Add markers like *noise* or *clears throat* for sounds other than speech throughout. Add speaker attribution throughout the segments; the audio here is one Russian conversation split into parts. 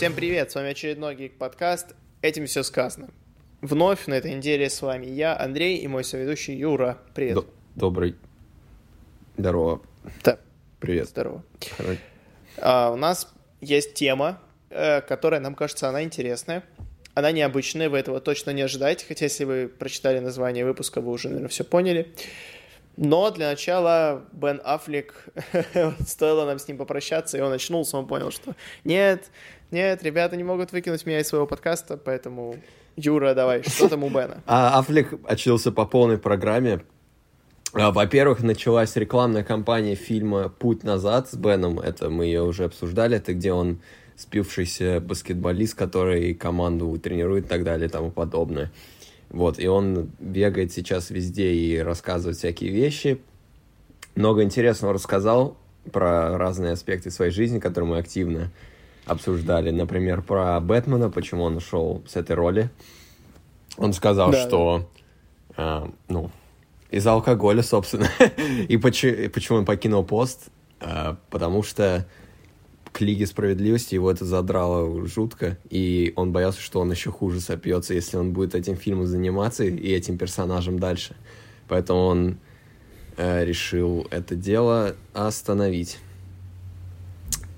Speaker 1: всем привет, с вами очередной Гик подкаст. Этим все сказано. Вновь на этой неделе с вами я, Андрей, и мой соведущий Юра. Привет.
Speaker 2: Д- добрый. Здорово.
Speaker 1: Да.
Speaker 2: Привет.
Speaker 1: Здорово. А, у нас есть тема, э, которая, нам кажется, она интересная. Она необычная, вы этого точно не ожидаете, хотя если вы прочитали название выпуска, вы уже, наверное, все поняли. Но для начала Бен Аффлек, *laughs* стоило нам с ним попрощаться, и он очнулся, он понял, что нет, нет, ребята не могут выкинуть меня из своего подкаста, поэтому, Юра, давай, что там у Бена? *laughs*
Speaker 2: А Аффлек очнулся по полной программе. А, Во-первых, началась рекламная кампания фильма «Путь назад» с Беном. Это мы ее уже обсуждали. Это где он спившийся баскетболист, который команду тренирует и так далее и тому подобное. Вот, и он бегает сейчас везде и рассказывает всякие вещи. Много интересного рассказал про разные аспекты своей жизни, которые мы активно обсуждали. Например, про Бэтмена, почему он ушел с этой роли. Он сказал,
Speaker 1: Да,
Speaker 2: что э, ну, из-за алкоголя, собственно. *laughs* и почему, почему он покинул пост? Э, потому что к Лиге Справедливости его это задрало жутко, и он боялся, что он еще хуже сопьется, если он будет этим фильмом заниматься и этим персонажем дальше. Поэтому он э, решил это дело остановить.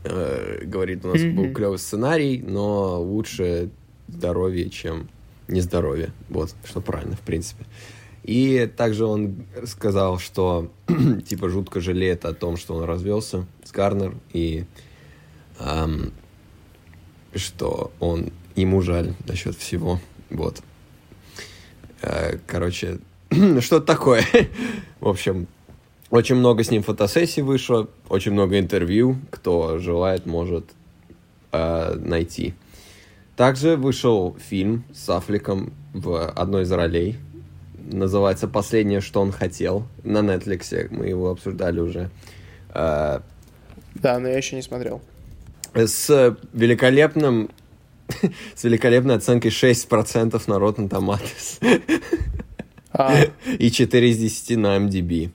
Speaker 2: Э, говорит, у нас был клевый сценарий, но лучше здоровье, чем нездоровье. Вот, что правильно, в принципе. И также он сказал, что *clears throat* типа жутко жалеет о том, что он развелся с Гарнер, и ам, что он ему жаль насчет всего. Вот. Э, Короче, *clears throat* что-то такое. *laughs* В общем, очень много с ним фотосессий вышло, очень много интервью. Кто желает, может э, найти. Также вышел фильм с Аффлеком в одной из ролей. Называется «Последнее, что он хотел». На Netflix мы его обсуждали уже. Э,
Speaker 1: Да, но я еще не смотрел.
Speaker 2: с великолепным *laughs* с великолепной оценкой 6% на Rotten Tomatoes
Speaker 1: А, *laughs*
Speaker 2: и 4 из 10 на MDB.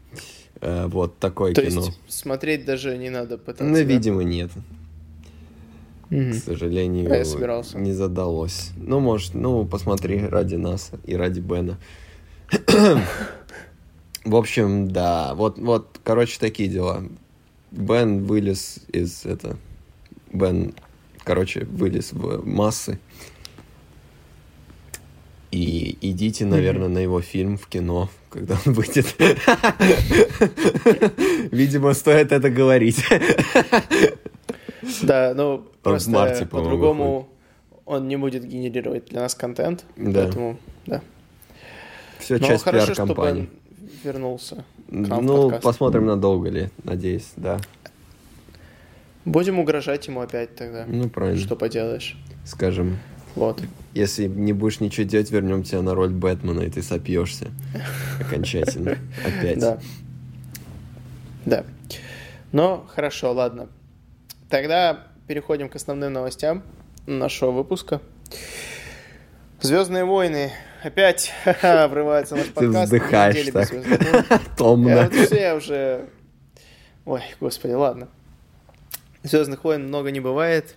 Speaker 2: Э, Вот такое
Speaker 1: то
Speaker 2: кино.
Speaker 1: есть смотреть даже не надо пытаться.
Speaker 2: Ну,
Speaker 1: да?
Speaker 2: видимо, нет.
Speaker 1: Мгм.
Speaker 2: К сожалению,
Speaker 1: А я собирался.
Speaker 2: не задалось. Ну, может, ну, посмотри ради нас и ради Бена. В общем, да, вот, вот, короче, такие дела. Бен вылез из это... Бен, короче, вылез в массы. И идите, наверное, на его фильм в кино, когда он выйдет. Видимо, стоит это говорить.
Speaker 1: Да, ну просто
Speaker 2: марте,
Speaker 1: по-другому он не будет генерировать для нас контент.
Speaker 2: Да.
Speaker 1: Поэтому, да.
Speaker 2: Все
Speaker 1: Но
Speaker 2: часть
Speaker 1: хорошо,
Speaker 2: пиар-компании.
Speaker 1: Вернулся.
Speaker 2: Ну,
Speaker 1: подкаст.
Speaker 2: посмотрим, надолго ли, надеюсь, да.
Speaker 1: Будем угрожать ему опять тогда.
Speaker 2: Ну, правильно.
Speaker 1: Что поделаешь.
Speaker 2: Скажем,
Speaker 1: Вот.
Speaker 2: Если не будешь ничего делать, вернем тебя на роль Бэтмена, и ты сопьешься окончательно. Опять.
Speaker 1: Да. Да. Но хорошо, ладно. Тогда переходим к основным новостям нашего выпуска. Звездные войны опять ха-ха, врывается наш *laughs*
Speaker 2: Ты
Speaker 1: подкаст.
Speaker 2: вздыхаешь
Speaker 1: Недели без
Speaker 2: так.
Speaker 1: «Звездных войн». *laughs* Я,
Speaker 2: Томно.
Speaker 1: вот уже... Ой, господи, ладно. Звездных войн много не бывает.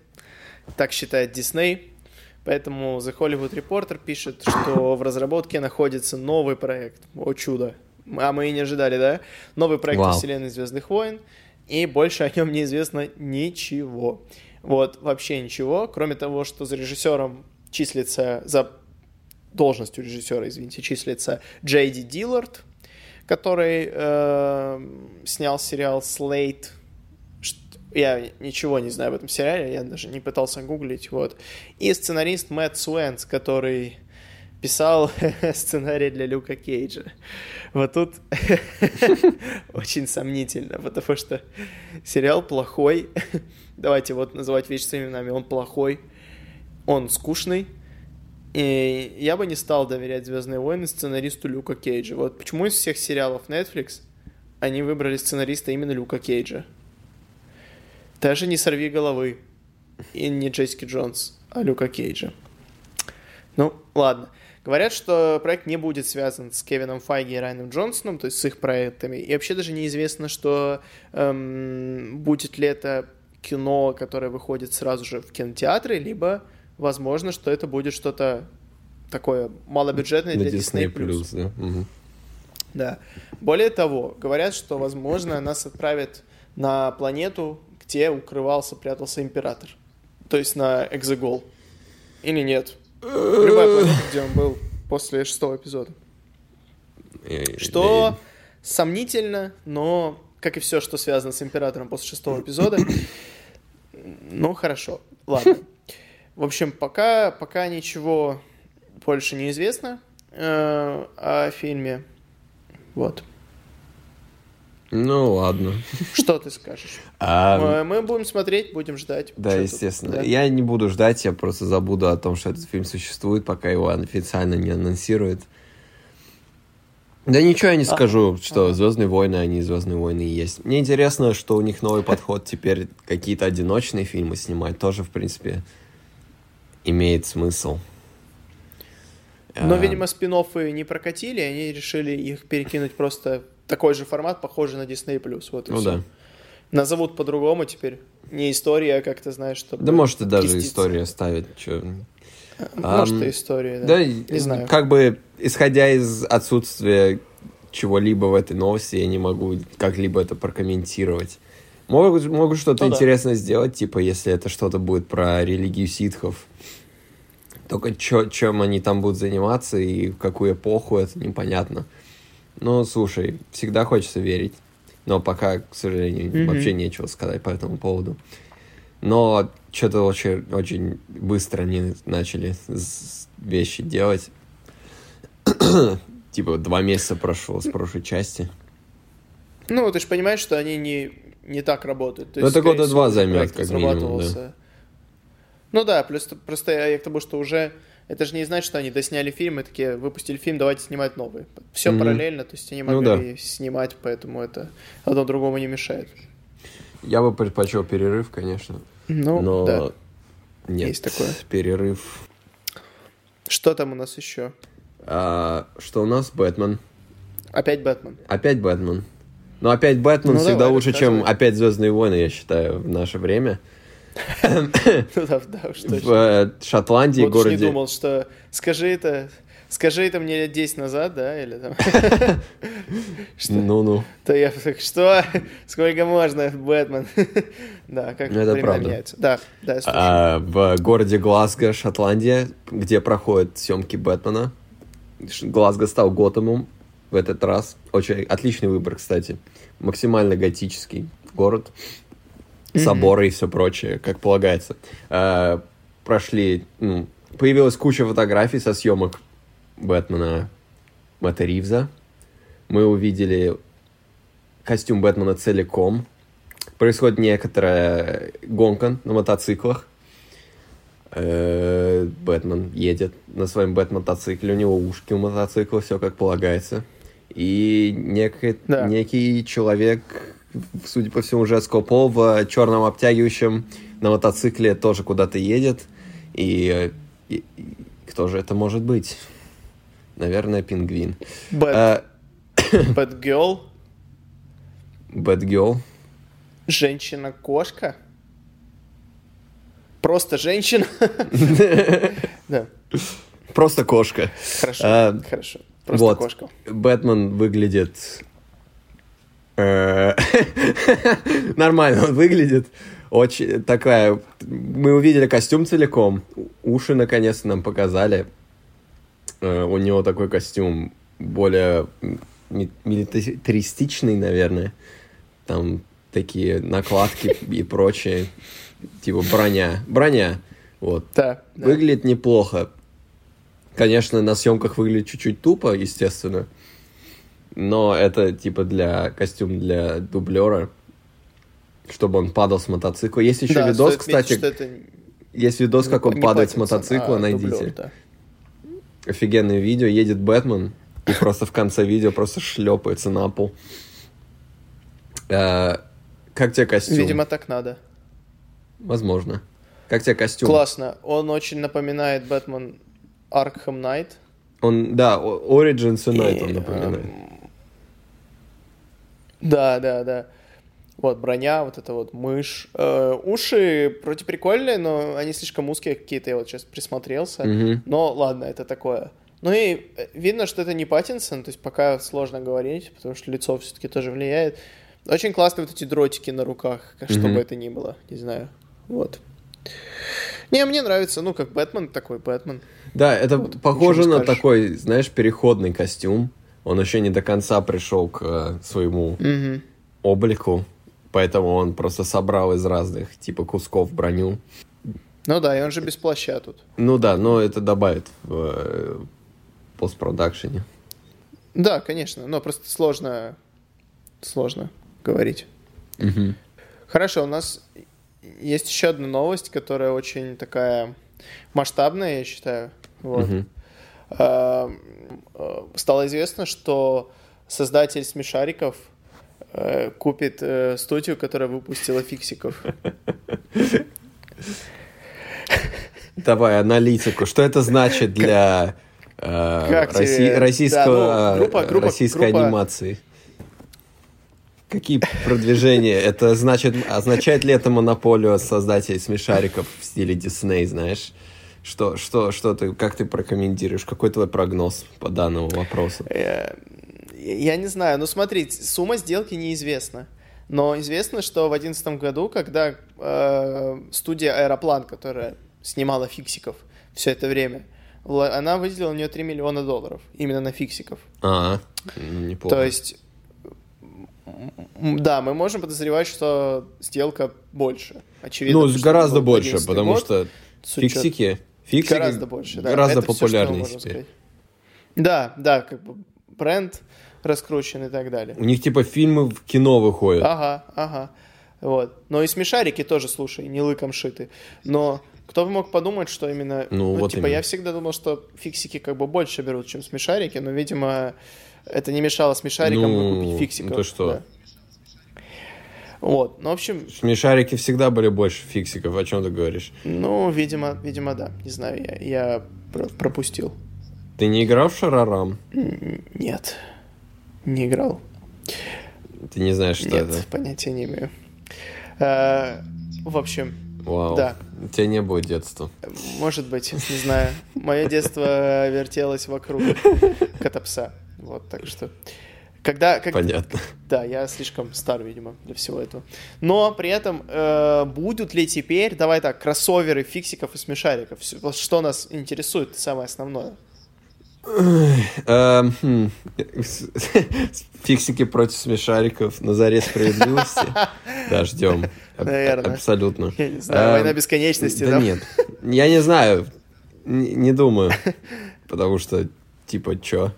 Speaker 1: Так считает Дисней. Поэтому The Hollywood Reporter пишет, что в разработке находится новый проект. О чудо. А мы и не ожидали, да? Новый проект
Speaker 2: Вау.
Speaker 1: вселенной Звездных войн. И больше о нем неизвестно ничего. Вот, вообще ничего. Кроме того, что за режиссером числится, за должностью режиссера, извините, числится Джей Ди Диллард, который э, снял сериал «Слейт». Я ничего не знаю об этом сериале, я даже не пытался гуглить, вот. И сценарист Мэтт Суэнс, который писал *laughs* сценарий для Люка Кейджа. Вот тут *laughs* очень сомнительно, потому что сериал плохой. *laughs* Давайте вот называть вещи своими именами. Он плохой, он скучный, и я бы не стал доверять Звездные войны сценаристу Люка Кейджа. Вот почему из всех сериалов Netflix они выбрали сценариста именно Люка Кейджа. Даже не сорви головы. И не Джессики Джонс, а Люка Кейджа. Ну, ладно. Говорят, что проект не будет связан с Кевином Файги и Райаном Джонсоном, то есть с их проектами. И вообще даже неизвестно, что эм, будет ли это кино, которое выходит сразу же в кинотеатры, либо возможно, что это будет что-то такое малобюджетное для Disney+. Disney+, да. Угу. да. Более того, говорят, что, возможно, нас отправят на планету, где укрывался, прятался император. То есть на Экзегол. Или нет? Любая планета, где он был после шестого эпизода. Что сомнительно, но, как и все, что связано с Императором после шестого *coughs* эпизода, ну, хорошо, ладно. В общем, пока, пока ничего больше не известно э, о фильме. Вот.
Speaker 2: Ну, ладно.
Speaker 1: Что ты скажешь? *laughs* А... Мы будем смотреть, будем ждать.
Speaker 2: Да, естественно. Да? Я не буду ждать, я просто забуду о том, что этот фильм существует, пока его официально не анонсируют. Да ничего я не а, скажу, что а. Звездные войны, они Звездные войны и есть. Мне интересно, что у них новый подход теперь какие-то одиночные фильмы снимать. Тоже, в принципе, имеет смысл.
Speaker 1: Но, а... видимо, спин не прокатили, они решили их перекинуть просто такой же формат, похожий на Disney+. Вот и ну все. да. Назовут по-другому теперь. Не история, а как ты знаешь, что.
Speaker 2: Да может и даже история ставить. Чё.
Speaker 1: Может, а, и история, да.
Speaker 2: Да, не знаю. Как бы, исходя из отсутствия чего-либо в этой новости, я не могу как-либо это прокомментировать. Могут, могут что-то ну, интересное да. сделать, типа, если это что-то будет про религию ситхов. Только чё, чем они там будут заниматься и в какую эпоху, это непонятно. Ну, слушай, всегда хочется верить. Но пока, к сожалению, mm-hmm. вообще нечего сказать по этому поводу. Но что-то очень, очень быстро они начали вещи делать. *coughs* типа два месяца прошло с прошлой части.
Speaker 1: Ну, ты же понимаешь, что они не, не так работают.
Speaker 2: То ну, это года два займет, как минимум, да.
Speaker 1: Ну да, плюс просто я к тому, что уже это же не значит, что они досняли фильм и такие выпустили фильм, давайте снимать новый. Все mm-hmm. параллельно, то есть они ну могли ну, да. снимать, поэтому это одно другому не мешает.
Speaker 2: Я бы предпочел перерыв, конечно. Ну, но да. Нет, есть такое. Перерыв.
Speaker 1: Что там у нас еще?
Speaker 2: А, что у нас? Бэтмен.
Speaker 1: Опять Бэтмен.
Speaker 2: Опять Бэтмен. Но опять Бэтмен ну, всегда давай, лучше, чем опять Звездные войны, я считаю, в наше время.
Speaker 1: Ну да, да, точно.
Speaker 2: В э, Шотландии,
Speaker 1: вот
Speaker 2: городе...
Speaker 1: не думал, что... Скажи это... Скажи это мне лет 10 назад, да, или там... *laughs*
Speaker 2: Ну-ну.
Speaker 1: То я так, что? Сколько можно, Бэтмен? Да, как
Speaker 2: Это правда.
Speaker 1: Да, да,
Speaker 2: а, В городе Глазго, Шотландия, где проходят съемки Бэтмена, Глазго стал Готэмом в этот раз. Очень отличный выбор, кстати. Максимально готический город соборы и все прочее, как полагается. А, прошли, ну, появилась куча фотографий со съемок Бэтмена Мэтта Ривза. Мы увидели костюм Бэтмена целиком. Происходит некоторая гонка на мотоциклах. Э, Бэтмен едет на своем Бэт-мотоцикле, у него ушки у мотоцикла, все как полагается. И некий, да. некий человек судя по всему, женского пола в черном обтягивающем на мотоцикле тоже куда-то едет. И, и, и кто же это может быть? Наверное, пингвин.
Speaker 1: Bad, bad girl.
Speaker 2: Bad girl.
Speaker 1: Женщина-кошка. Просто женщина. *laughs*
Speaker 2: Да. Просто кошка.
Speaker 1: Хорошо, а, хорошо. Просто вот. кошка.
Speaker 2: Бэтмен выглядит *laughs* нормально он выглядит. Очень такая... Мы увидели костюм целиком. Уши наконец-то нам показали. Э, у него такой костюм более милитаристичный, наверное. Там такие накладки *laughs* и прочее. Типа броня. Броня. Вот.
Speaker 1: Да.
Speaker 2: Выглядит неплохо. Конечно, на съемках выглядит чуть-чуть тупо, естественно но это типа для костюм для дублера, чтобы он падал с мотоцикла. Есть еще да, видос, кстати. Отметить, это... Есть видос, как он падает с мотоцикла, а, найдите. Дублер, да. Офигенное видео, едет Бэтмен, и просто в конце видео просто шлепается на пол. А, как тебе костюм?
Speaker 1: Видимо, так надо.
Speaker 2: Возможно. Как тебе костюм?
Speaker 1: Классно. Он очень напоминает Бэтмен Arkham Knight.
Speaker 2: Он, да, Origins Unite он
Speaker 1: И,
Speaker 2: напоминает.
Speaker 1: Да, да, да. Вот, броня, вот это вот мышь. Э, уши вроде прикольные, но они слишком узкие какие-то, я вот сейчас присмотрелся.
Speaker 2: Мгм.
Speaker 1: Но ладно, это такое. Ну и э, видно, что это не Паттинсон, то есть пока сложно говорить, потому что лицо все-таки тоже влияет. Очень классные вот эти дротики на руках, что
Speaker 2: Мгм.
Speaker 1: бы это ни было, не знаю. Вот. Не, мне нравится, ну, как Бэтмен такой, Бэтмен.
Speaker 2: Да, это
Speaker 1: Вот,
Speaker 2: похоже на
Speaker 1: скажешь.
Speaker 2: такой, знаешь, переходный костюм. Он еще не до конца пришел к э, своему
Speaker 1: Мгм.
Speaker 2: облику, поэтому он просто собрал из разных типа кусков броню.
Speaker 1: Ну да, и он же без плаща тут.
Speaker 2: Ну да, но это добавит в э, постпродакшене.
Speaker 1: Да, конечно, но просто сложно, сложно говорить.
Speaker 2: Мгм.
Speaker 1: Хорошо, у нас есть еще одна новость, которая очень такая масштабная, я считаю. Вот.
Speaker 2: Мгм.
Speaker 1: А, э, Стало известно, что создатель смешариков э, купит э, студию, которая выпустила фиксиков. *laughs*
Speaker 2: Давай аналитику. Что это значит для
Speaker 1: Как
Speaker 2: Росси-
Speaker 1: тебе?
Speaker 2: российского,
Speaker 1: Да, ну, группа- группа-
Speaker 2: российской
Speaker 1: группа-
Speaker 2: анимации? Какие продвижения? Это значит, означает ли это монополию создателей смешариков в стиле Дисней, знаешь? Что, что, что ты, как ты прокомментируешь? Какой твой прогноз по данному вопросу?
Speaker 1: Э, Я не знаю, ну смотри, сумма сделки неизвестна. Но известно, что в 2011 году, когда э, студия Аэроплан, которая снимала фиксиков все это время, она выделила у нее 3 миллиона долларов именно на фиксиков.
Speaker 2: А, ну, неплохо.
Speaker 1: То есть, да, мы можем подозревать, что сделка больше. Очевидно.
Speaker 2: ну, гораздо больше,
Speaker 1: 11
Speaker 2: потому
Speaker 1: год,
Speaker 2: что фиксики, фиксики
Speaker 1: Гораздо больше, да.
Speaker 2: гораздо
Speaker 1: Это
Speaker 2: популярнее
Speaker 1: можем
Speaker 2: теперь.
Speaker 1: Да, да, как бы бренд раскручен и так далее.
Speaker 2: У них типа фильмы в кино выходят.
Speaker 1: Ага, ага. Вот. Но и смешарики тоже, слушай, не лыком шиты. Но кто бы мог подумать, что именно...
Speaker 2: Ну, вот
Speaker 1: типа,
Speaker 2: именно.
Speaker 1: я всегда думал, что фиксики как бы больше берут, чем смешарики, но, видимо, это не мешало смешарикам
Speaker 2: Ну,
Speaker 1: выкупить фиксиков.
Speaker 2: ну то что?
Speaker 1: Да. Вот, ну, в общем,
Speaker 2: Смешарики всегда были больше фиксиков, о чем ты говоришь?
Speaker 1: ну, видимо, видимо, да. Не знаю, я, я про- пропустил.
Speaker 2: Ты не играл в Шарарам?
Speaker 1: Нет, не играл.
Speaker 2: Ты не знаешь, что
Speaker 1: Нет,
Speaker 2: это?
Speaker 1: понятия не имею. А, в общем,
Speaker 2: Вау.
Speaker 1: Да.
Speaker 2: У тебя не было детства.
Speaker 1: Может быть, не знаю. Мое детство вертелось вокруг *laughs* кота-пса. Вот, так что... Когда, как-
Speaker 2: Понятно.
Speaker 1: Да, я слишком стар, видимо, для всего этого. Но при этом э, будут ли теперь, давай так, кроссоверы фиксиков и смешариков? Вот что нас интересует, самое основное.
Speaker 2: Эм, хм. *laughs* Фиксики против смешариков на заре справедливости. Да, ждем.
Speaker 1: Наверное.
Speaker 2: Абсолютно.
Speaker 1: Я не знаю,
Speaker 2: Эм,
Speaker 1: война бесконечности,
Speaker 2: Да нет. Я не знаю. Не думаю. *laughs* Потому что, типа, чё?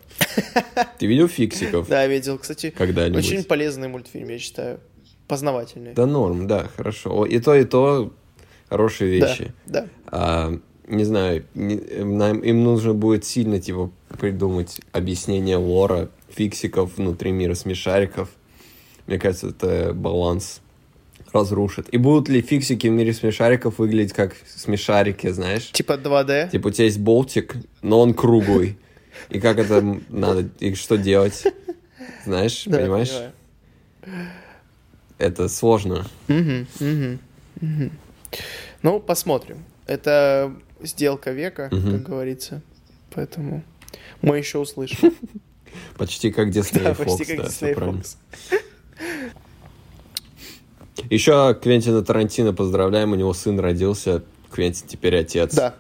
Speaker 2: Ты видел фиксиков *laughs*
Speaker 1: Да, видел. Кстати,
Speaker 2: когда-нибудь?
Speaker 1: очень полезный мультфильм, я считаю. Познавательный.
Speaker 2: Да норм, да, хорошо. И то, и то хорошие
Speaker 1: Да,
Speaker 2: вещи.
Speaker 1: да.
Speaker 2: А, не знаю, нам- им нужно будет сильно, типа, придумать объяснение лора фиксиков внутри мира смешариков. Мне кажется, это баланс разрушит. И будут ли фиксики в мире смешариков выглядеть как смешарики, знаешь?
Speaker 1: Типа 2D.
Speaker 2: Типа у тебя есть болтик, но он круглый. И как это надо, и что делать? Знаешь,
Speaker 1: Да,
Speaker 2: понимаешь?
Speaker 1: понимаю.
Speaker 2: Это сложно.
Speaker 1: Мгм, мгм, мгм. Ну, посмотрим. Это сделка века,
Speaker 2: Мгм.
Speaker 1: как говорится. Поэтому мы еще услышим. *laughs*
Speaker 2: Почти как Disney
Speaker 1: Да,
Speaker 2: Fox,
Speaker 1: почти как
Speaker 2: да,
Speaker 1: Disney. Fox.
Speaker 2: Еще Квентина Тарантино поздравляем, у него сын родился. Квентин теперь отец.
Speaker 1: Да.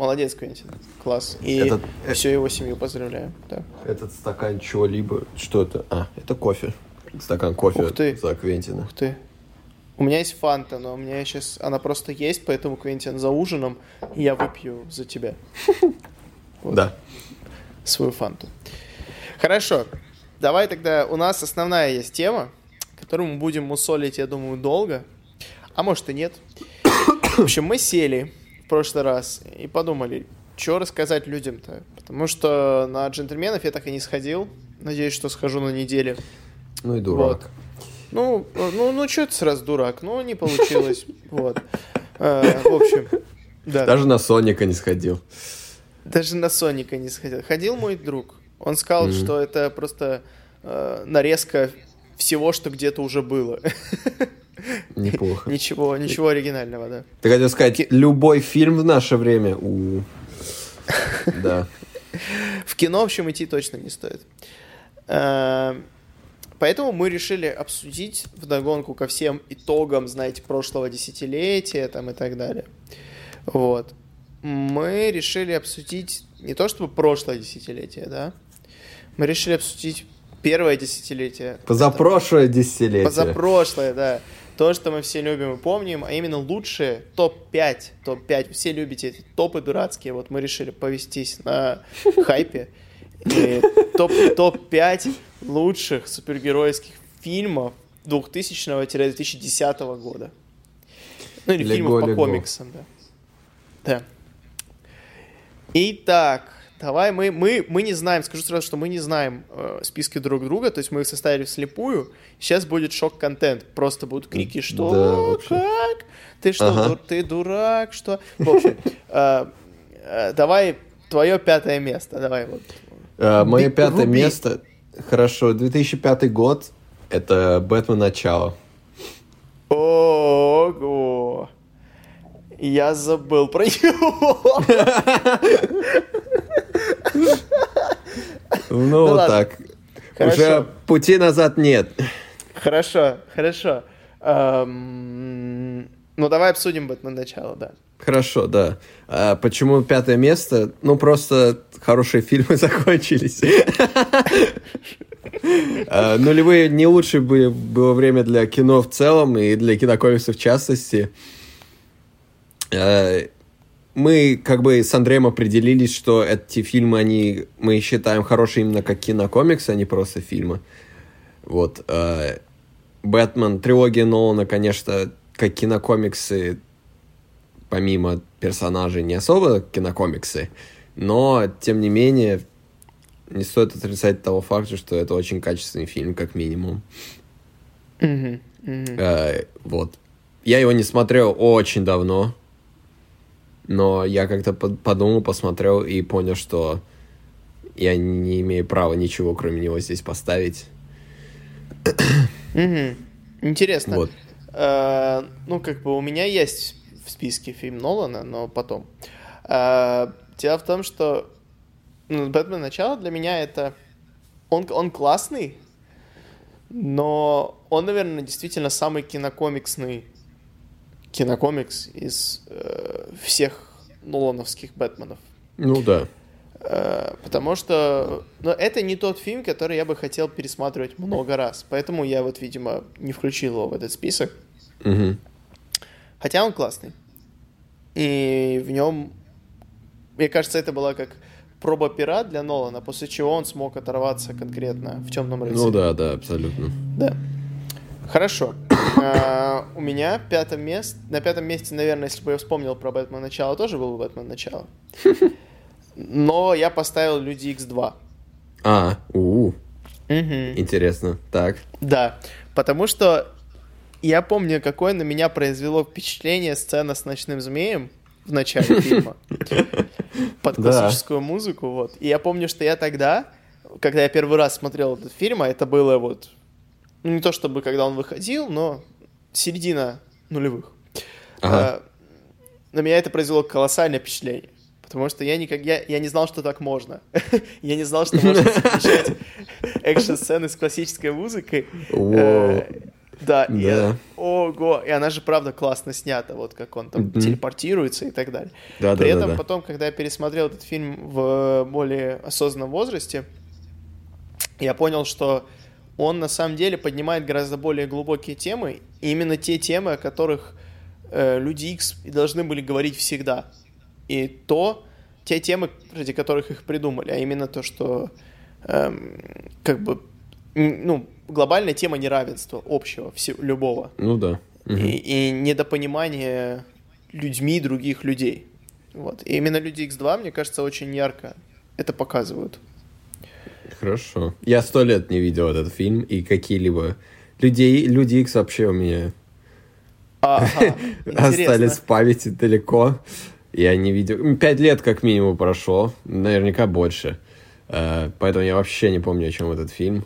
Speaker 1: Молодец, Квентин. Класс. И
Speaker 2: Этот-
Speaker 1: всю его семью поздравляю. Да.
Speaker 2: Этот стакан чего-либо. Что это? А, это кофе. Стакан кофе
Speaker 1: Ух ты.
Speaker 2: за Квентина.
Speaker 1: Ух ты. У меня есть фанта, но у меня сейчас она просто есть, поэтому, Квентин, за ужином я выпью за тебя *laughs* Вот.
Speaker 2: Да.
Speaker 1: свою фанту. Хорошо. Давай тогда, у нас основная есть тема, которую мы будем мусолить, я думаю, долго. А может и нет. В общем, мы сели прошлый раз и подумали, что рассказать людям-то. Потому что на джентльменов я так и не сходил. Надеюсь, что схожу на неделе.
Speaker 2: Ну и дурак.
Speaker 1: Вот. Ну, э, ну, ну, что ты сразу дурак? Ну, не получилось. *laughs* Вот. Э, В общем, да.
Speaker 2: Даже на Соника не сходил.
Speaker 1: Даже на Соника не сходил. Ходил мой друг. Он сказал, mm-hmm. что это просто э, нарезка всего, что где-то уже было. *laughs*
Speaker 2: Неплохо.
Speaker 1: Ничего, ничего оригинального, да.
Speaker 2: Ты хотел сказать, любой фильм в наше время. У... Да.
Speaker 1: В кино, в общем, идти точно не стоит. Э, поэтому мы решили обсудить вдогонку ко всем итогам, знаете, прошлого десятилетия там и так далее. Вот. Мы решили обсудить не то чтобы прошлое десятилетие, да, мы решили обсудить первое десятилетие.
Speaker 2: Позапрошлое десятилетие.
Speaker 1: Позапрошлое, да. То, что мы все любим и помним, а именно лучшие топ-5. Топ-5. Все любите эти топы дурацкие. Вот мы решили повестись на *laughs* хайпе. топ-5 топ лучших супергеройских фильмов 2000-2010 года. Ну или лего, фильмов по лего. комиксам, да. Да. Итак, давай мы, мы, мы не знаем, скажу сразу, что мы не знаем э, списки друг друга, то есть мы их составили вслепую. Сейчас будет шок-контент, просто будут крики, что, да, как, ты что, ага. дур, ты дурак, что. В общем, э, э, давай твое пятое место, давай вот.
Speaker 2: Э, мое пятое Руби. место, хорошо, 2005 год, это Бэтмен Начало.
Speaker 1: Ого! Я забыл про него. *laughs* *laughs*
Speaker 2: Ну, вот так. Уже пути назад нет.
Speaker 1: Хорошо, хорошо. Ну, давай обсудим Бэтмен начало, да.
Speaker 2: Хорошо, да. А почему пятое место? Ну, просто хорошие фильмы *laughs* закончились. А, нулевые не лучшее было время для кино в целом и для кинокомиксов в частности. Мы как бы с Андреем определились, что эти фильмы, они, мы считаем хорошие именно как кинокомиксы, а не просто фильмы. Вот. Э, Бэтмен, трилогия Нолана, конечно, как кинокомиксы, помимо персонажей, не особо кинокомиксы, но, тем не менее, не стоит отрицать того факта, что это очень качественный фильм, как минимум.
Speaker 1: Mm-hmm. Mm-hmm.
Speaker 2: Э, вот. Я его не смотрел очень давно, но я как-то подумал, посмотрел и понял, что я не имею права ничего, кроме него, здесь поставить.
Speaker 1: Интересно. Вот. Э, ну, как бы у меня есть в списке фильм Нолана, но потом. Э, дело в том, что ну, Бэтмен начало для меня это... Он, он классный, но он, наверное, действительно самый кинокомиксный кинокомикс из э, всех Нолановских Бэтменов.
Speaker 2: Ну да.
Speaker 1: Э, потому что но это не тот фильм, который я бы хотел пересматривать много раз. Поэтому я вот, видимо, не включил его в этот список.
Speaker 2: Угу.
Speaker 1: Хотя он классный. И в нем, мне кажется, это была как проба пера для Нолана, после чего он смог оторваться конкретно в темном рыцаре.
Speaker 2: Ну да, да, абсолютно.
Speaker 1: Да. Хорошо. А, у меня пятое место. На пятом месте, наверное, если бы я вспомнил про Бэтмен начало, тоже был бы Бэтмен начало. Но я поставил Люди X2.
Speaker 2: А, у, Интересно. Так.
Speaker 1: Да. Потому что я помню, какое на меня произвело впечатление сцена с ночным змеем в начале *laughs* фильма. Под классическую музыку, вот. И я помню, что я тогда, когда я первый раз смотрел этот фильм, а это было вот ну, не то чтобы когда он выходил, но середина нулевых. Ага. А, на меня это произвело колоссальное впечатление. Потому что я, никак, я, я не знал, что так можно. *laughs* я не знал, что можно совмещать *laughs* экшн-сцены с классической музыкой. Э, да, и ого, и она же правда классно снята, вот как он там mm-hmm. телепортируется и так далее. Да, При да, этом да, да. потом, когда я пересмотрел этот фильм в более осознанном возрасте, я понял, что он на самом деле поднимает гораздо более глубокие темы, именно те темы, о которых э, люди X должны были говорить всегда. И то, те темы, ради которых их придумали, а именно то, что эм, как бы, ну, глобальная тема неравенства общего, все, любого.
Speaker 2: Ну да.
Speaker 1: Угу. И, и недопонимание людьми других людей. Вот. И именно Люди X2, мне кажется, очень ярко это показывают.
Speaker 2: Хорошо. Я сто лет не видел этот фильм и какие-либо... Людей, Люди Икс вообще у меня *laughs* остались в памяти далеко. Я не видел... Пять лет как минимум прошло, наверняка больше. Э, поэтому я вообще не помню, о чем этот фильм.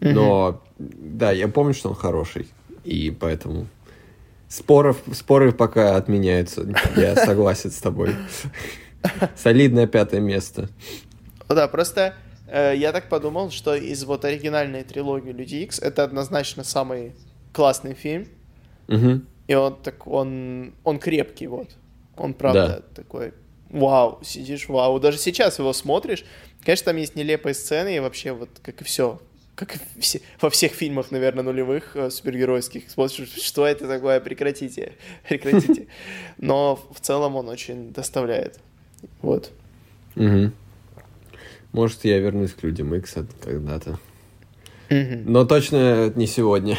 Speaker 2: Но, да, я помню, что он хороший. И поэтому споров, споры пока отменяются. Я согласен с тобой. *laughs* Солидное пятое место.
Speaker 1: Да, просто э, я так подумал, что из вот оригинальной трилогии Люди Икс это однозначно самый классный фильм.
Speaker 2: Угу.
Speaker 1: И он так, он, он крепкий, вот. Он правда
Speaker 2: Да.
Speaker 1: такой, вау, сидишь, вау. Даже сейчас его смотришь, конечно, там есть нелепые сцены, и вообще вот, как и все, как все, во всех фильмах, наверное, нулевых э, супергеройских, смотришь, что это такое, прекратите, *laughs* прекратите. *laughs* Но в целом он очень доставляет. Вот.
Speaker 2: Угу. Может, я вернусь к Людям от- когда-то. Но точно не сегодня.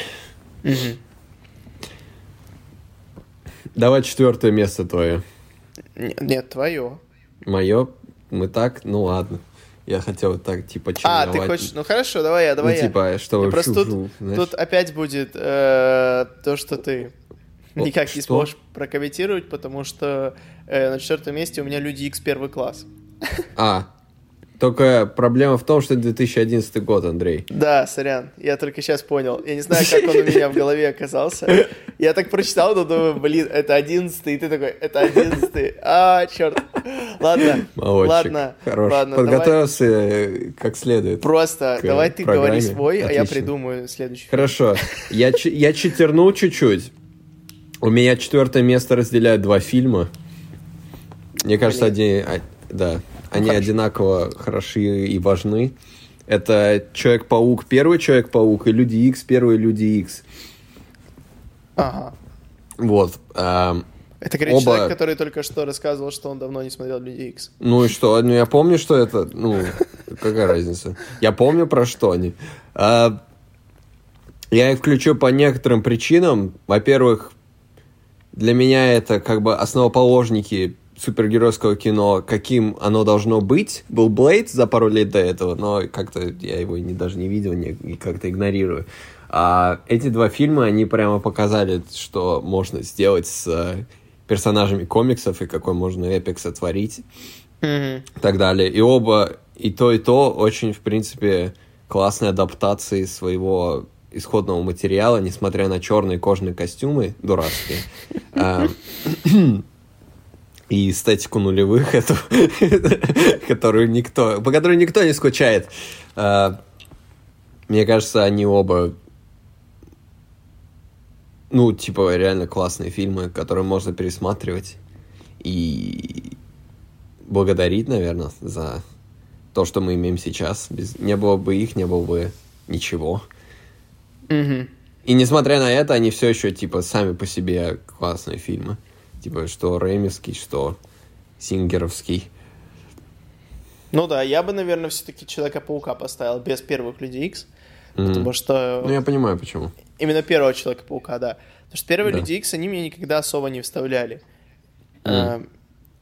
Speaker 2: Давай четвертое место твое.
Speaker 1: Не- Нет, твое.
Speaker 2: Мое, мы так, ну ладно. Я хотел так, типа,
Speaker 1: А, ты
Speaker 2: черновать.
Speaker 1: хочешь... Ну хорошо, давай я, давай
Speaker 2: ну,
Speaker 1: я.
Speaker 2: типа, чтобы...
Speaker 1: И просто тут,
Speaker 2: знаешь.
Speaker 1: тут опять будет э, то, что ты
Speaker 2: О,
Speaker 1: никак не
Speaker 2: что?
Speaker 1: сможешь прокомментировать, потому что э, на четвертом месте у меня Люди X первый класс.
Speaker 2: А, только проблема в том, что это 2011 год, Андрей.
Speaker 1: Да, сорян, я только сейчас понял. Я не знаю, как он у меня в голове оказался. Я так прочитал, но думаю, блин, это одиннадцатый, и ты такой, это одиннадцатый. А, черт. Ладно,
Speaker 2: Молодчик.
Speaker 1: ладно,
Speaker 2: Хорош.
Speaker 1: ладно, давай.
Speaker 2: Подготовился э, как следует.
Speaker 1: Просто давай ты
Speaker 2: программе.
Speaker 1: говори свой, а я
Speaker 2: Отлично.
Speaker 1: придумаю следующий.
Speaker 2: Хорошо. Я, я читернул чуть-чуть. У меня четвертое место разделяют два фильма. Мне кажется, они, а- да, они
Speaker 1: хорошо.
Speaker 2: одинаково хороши и важны. Это Человек-паук, первый Человек-паук, и Люди Икс, первый Люди Икс.
Speaker 1: Ага.
Speaker 2: Вот. ам,
Speaker 1: Это говорит
Speaker 2: Оба-
Speaker 1: человек, который только что рассказывал, что он давно не смотрел Люди Икс.
Speaker 2: Ну и что? Ну я помню, что это. Ну, какая разница? Я помню, про что они. А, я их включу по некоторым причинам. Во-первых, для меня это как бы основоположники супергеройского кино, каким оно должно быть. Был Блейд за пару лет до этого, но как-то я его не, даже не видел не- и как-то игнорирую. А эти два фильма, они прямо показали, что можно сделать с э, персонажами комиксов и какой можно эпик сотворить
Speaker 1: Мгм.
Speaker 2: и так далее. И оба, и то, и то очень, в принципе, классные адаптации своего исходного материала, несмотря на черные кожаные костюмы дурацкие. *laughs* И эстетику нулевых, *laughs* эту, которую никто, по которой никто не скучает. А, Мне кажется, они оба ну, типа, реально классные фильмы, которые можно пересматривать и благодарить, наверное, за то, что мы имеем сейчас. Без... Не было бы их, не было бы ничего.
Speaker 1: Мгм.
Speaker 2: И несмотря на это, они все еще, типа, сами по себе классные фильмы. Типа, что Ремовский, что Сингеровский.
Speaker 1: Ну да, я бы, наверное, все-таки Человека-паука поставил без первых Людей Икс,
Speaker 2: Мгм.
Speaker 1: потому что
Speaker 2: Ну, я понимаю, почему.
Speaker 1: именно первого Человека-паука, да. Потому что первые
Speaker 2: Да.
Speaker 1: Люди Икс, они мне никогда особо не вставляли. А,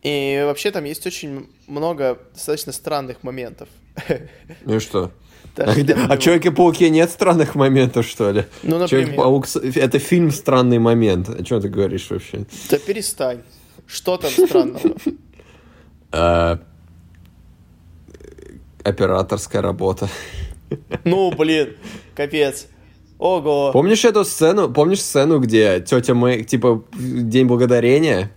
Speaker 1: И вообще там есть очень много достаточно странных моментов.
Speaker 2: Ну и что? А, а Человеке-пауке нет странных моментов, что ли?
Speaker 1: Ну, например.
Speaker 2: Человек-паук это фильм странный момент. О чем ты говоришь вообще?
Speaker 1: Да перестань. Что там странного?
Speaker 2: А, Операторская работа.
Speaker 1: Ну, блин, капец. Ого.
Speaker 2: Помнишь эту сцену? Помнишь сцену, где тетя Мэй, типа, День Благодарения,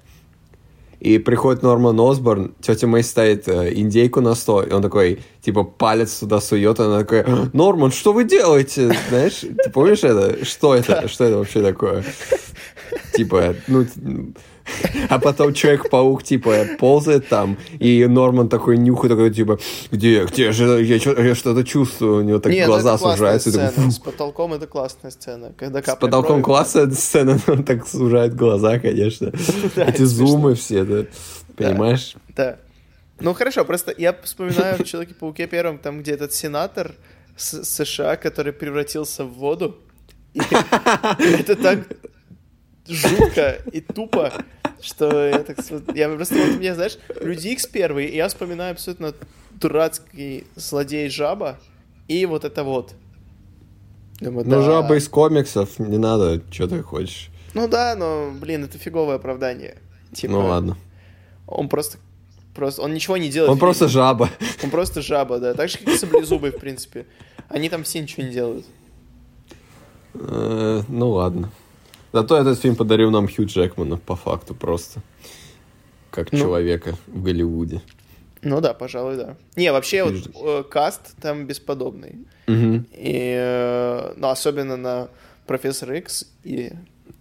Speaker 2: и приходит Норман Осборн, тетя Мэй ставит э, индейку на стол, и он такой, типа, палец туда сует, она такая, «А, Норман, что вы делаете? Знаешь, ты помнишь это? Что это? Что это вообще такое? Типа, ну... А потом Человек-паук, типа, ползает там, и Норман такой нюхает, такой, типа, где, где же, я, я что-то чувствую, у него так
Speaker 1: Нет,
Speaker 2: глаза
Speaker 1: классная
Speaker 2: сужаются. и такой,
Speaker 1: сцена. С потолком это классная сцена. Когда
Speaker 2: с потолком
Speaker 1: крови.
Speaker 2: класса сцена, но он так сужает глаза, конечно. *laughs*
Speaker 1: Да,
Speaker 2: Эти зумы все, да. Понимаешь?
Speaker 1: Да. Ну хорошо, просто я вспоминаю в Человеке-пауке первом, там, где этот сенатор с США, который превратился в воду. *laughs* Это так жутко и тупо, что я так... Я просто, вот мне, знаешь, Люди Икс первый, и я вспоминаю абсолютно дурацкий злодей жаба, и вот это вот. Думаю,
Speaker 2: Ну,
Speaker 1: да.
Speaker 2: жаба из комиксов, не надо, что ты хочешь.
Speaker 1: Ну да, но, блин, это фиговое оправдание. Типа,
Speaker 2: Ну ладно.
Speaker 1: Он просто, просто, он ничего не делает.
Speaker 2: Он просто жаба.
Speaker 1: Он просто жаба, да. Так же, как и саблезубый, в принципе. Они там все ничего не делают.
Speaker 2: Э, Ну ладно. Зато этот фильм подарил нам Хью Джекмана, по факту, просто. Как
Speaker 1: Ну.
Speaker 2: человека в Голливуде.
Speaker 1: Ну да, пожалуй, да. Не, вообще, вот
Speaker 2: Вижу.
Speaker 1: э, каст там бесподобный.
Speaker 2: Мгм.
Speaker 1: И, э, ну, особенно на Профессор Икс и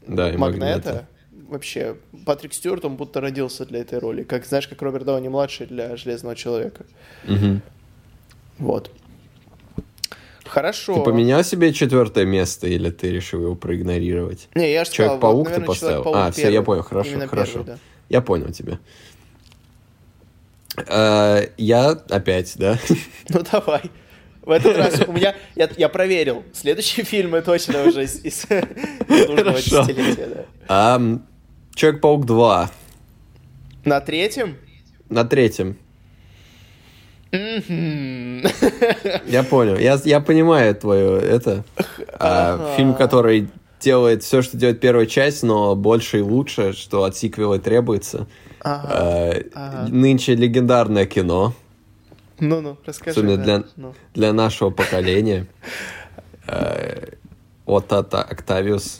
Speaker 2: Да, и
Speaker 1: Магнета.
Speaker 2: Магнета.
Speaker 1: Вообще, Патрик Стюарт, он будто родился для этой роли. Как, знаешь, как Роберт Дауни-младший для Железного Человека.
Speaker 2: Мгм.
Speaker 1: Вот. Хорошо.
Speaker 2: Ты поменял себе четвертое место или ты решил его проигнорировать?
Speaker 1: Не, я же сказал,
Speaker 2: Человек-паук
Speaker 1: вот,
Speaker 2: ты поставил?
Speaker 1: Человек-паук
Speaker 2: А,
Speaker 1: первый.
Speaker 2: я понял, хорошо,
Speaker 1: Именно
Speaker 2: хорошо.
Speaker 1: первый, да.
Speaker 2: Я понял тебя. Э, Я опять, да? *laughs*
Speaker 1: Ну давай. В этот раз у меня... Я, я проверил. Следующие фильмы точно уже из, из нужного десятилетия, да.
Speaker 2: Ам, Человек-паук 2
Speaker 1: На третьем?
Speaker 2: на третьем. Я понял. Я, я понимаю твое это. А. Фильм, который делает все, что делает первая часть, но больше и лучше, что от сиквела требуется.
Speaker 1: Ага.
Speaker 2: А,
Speaker 1: ага.
Speaker 2: Нынче легендарное кино
Speaker 1: Ну-ну, расскажи.
Speaker 2: Особенно
Speaker 1: да.
Speaker 2: для-
Speaker 1: Ну.
Speaker 2: для нашего поколения. Э, Вот это Октавиус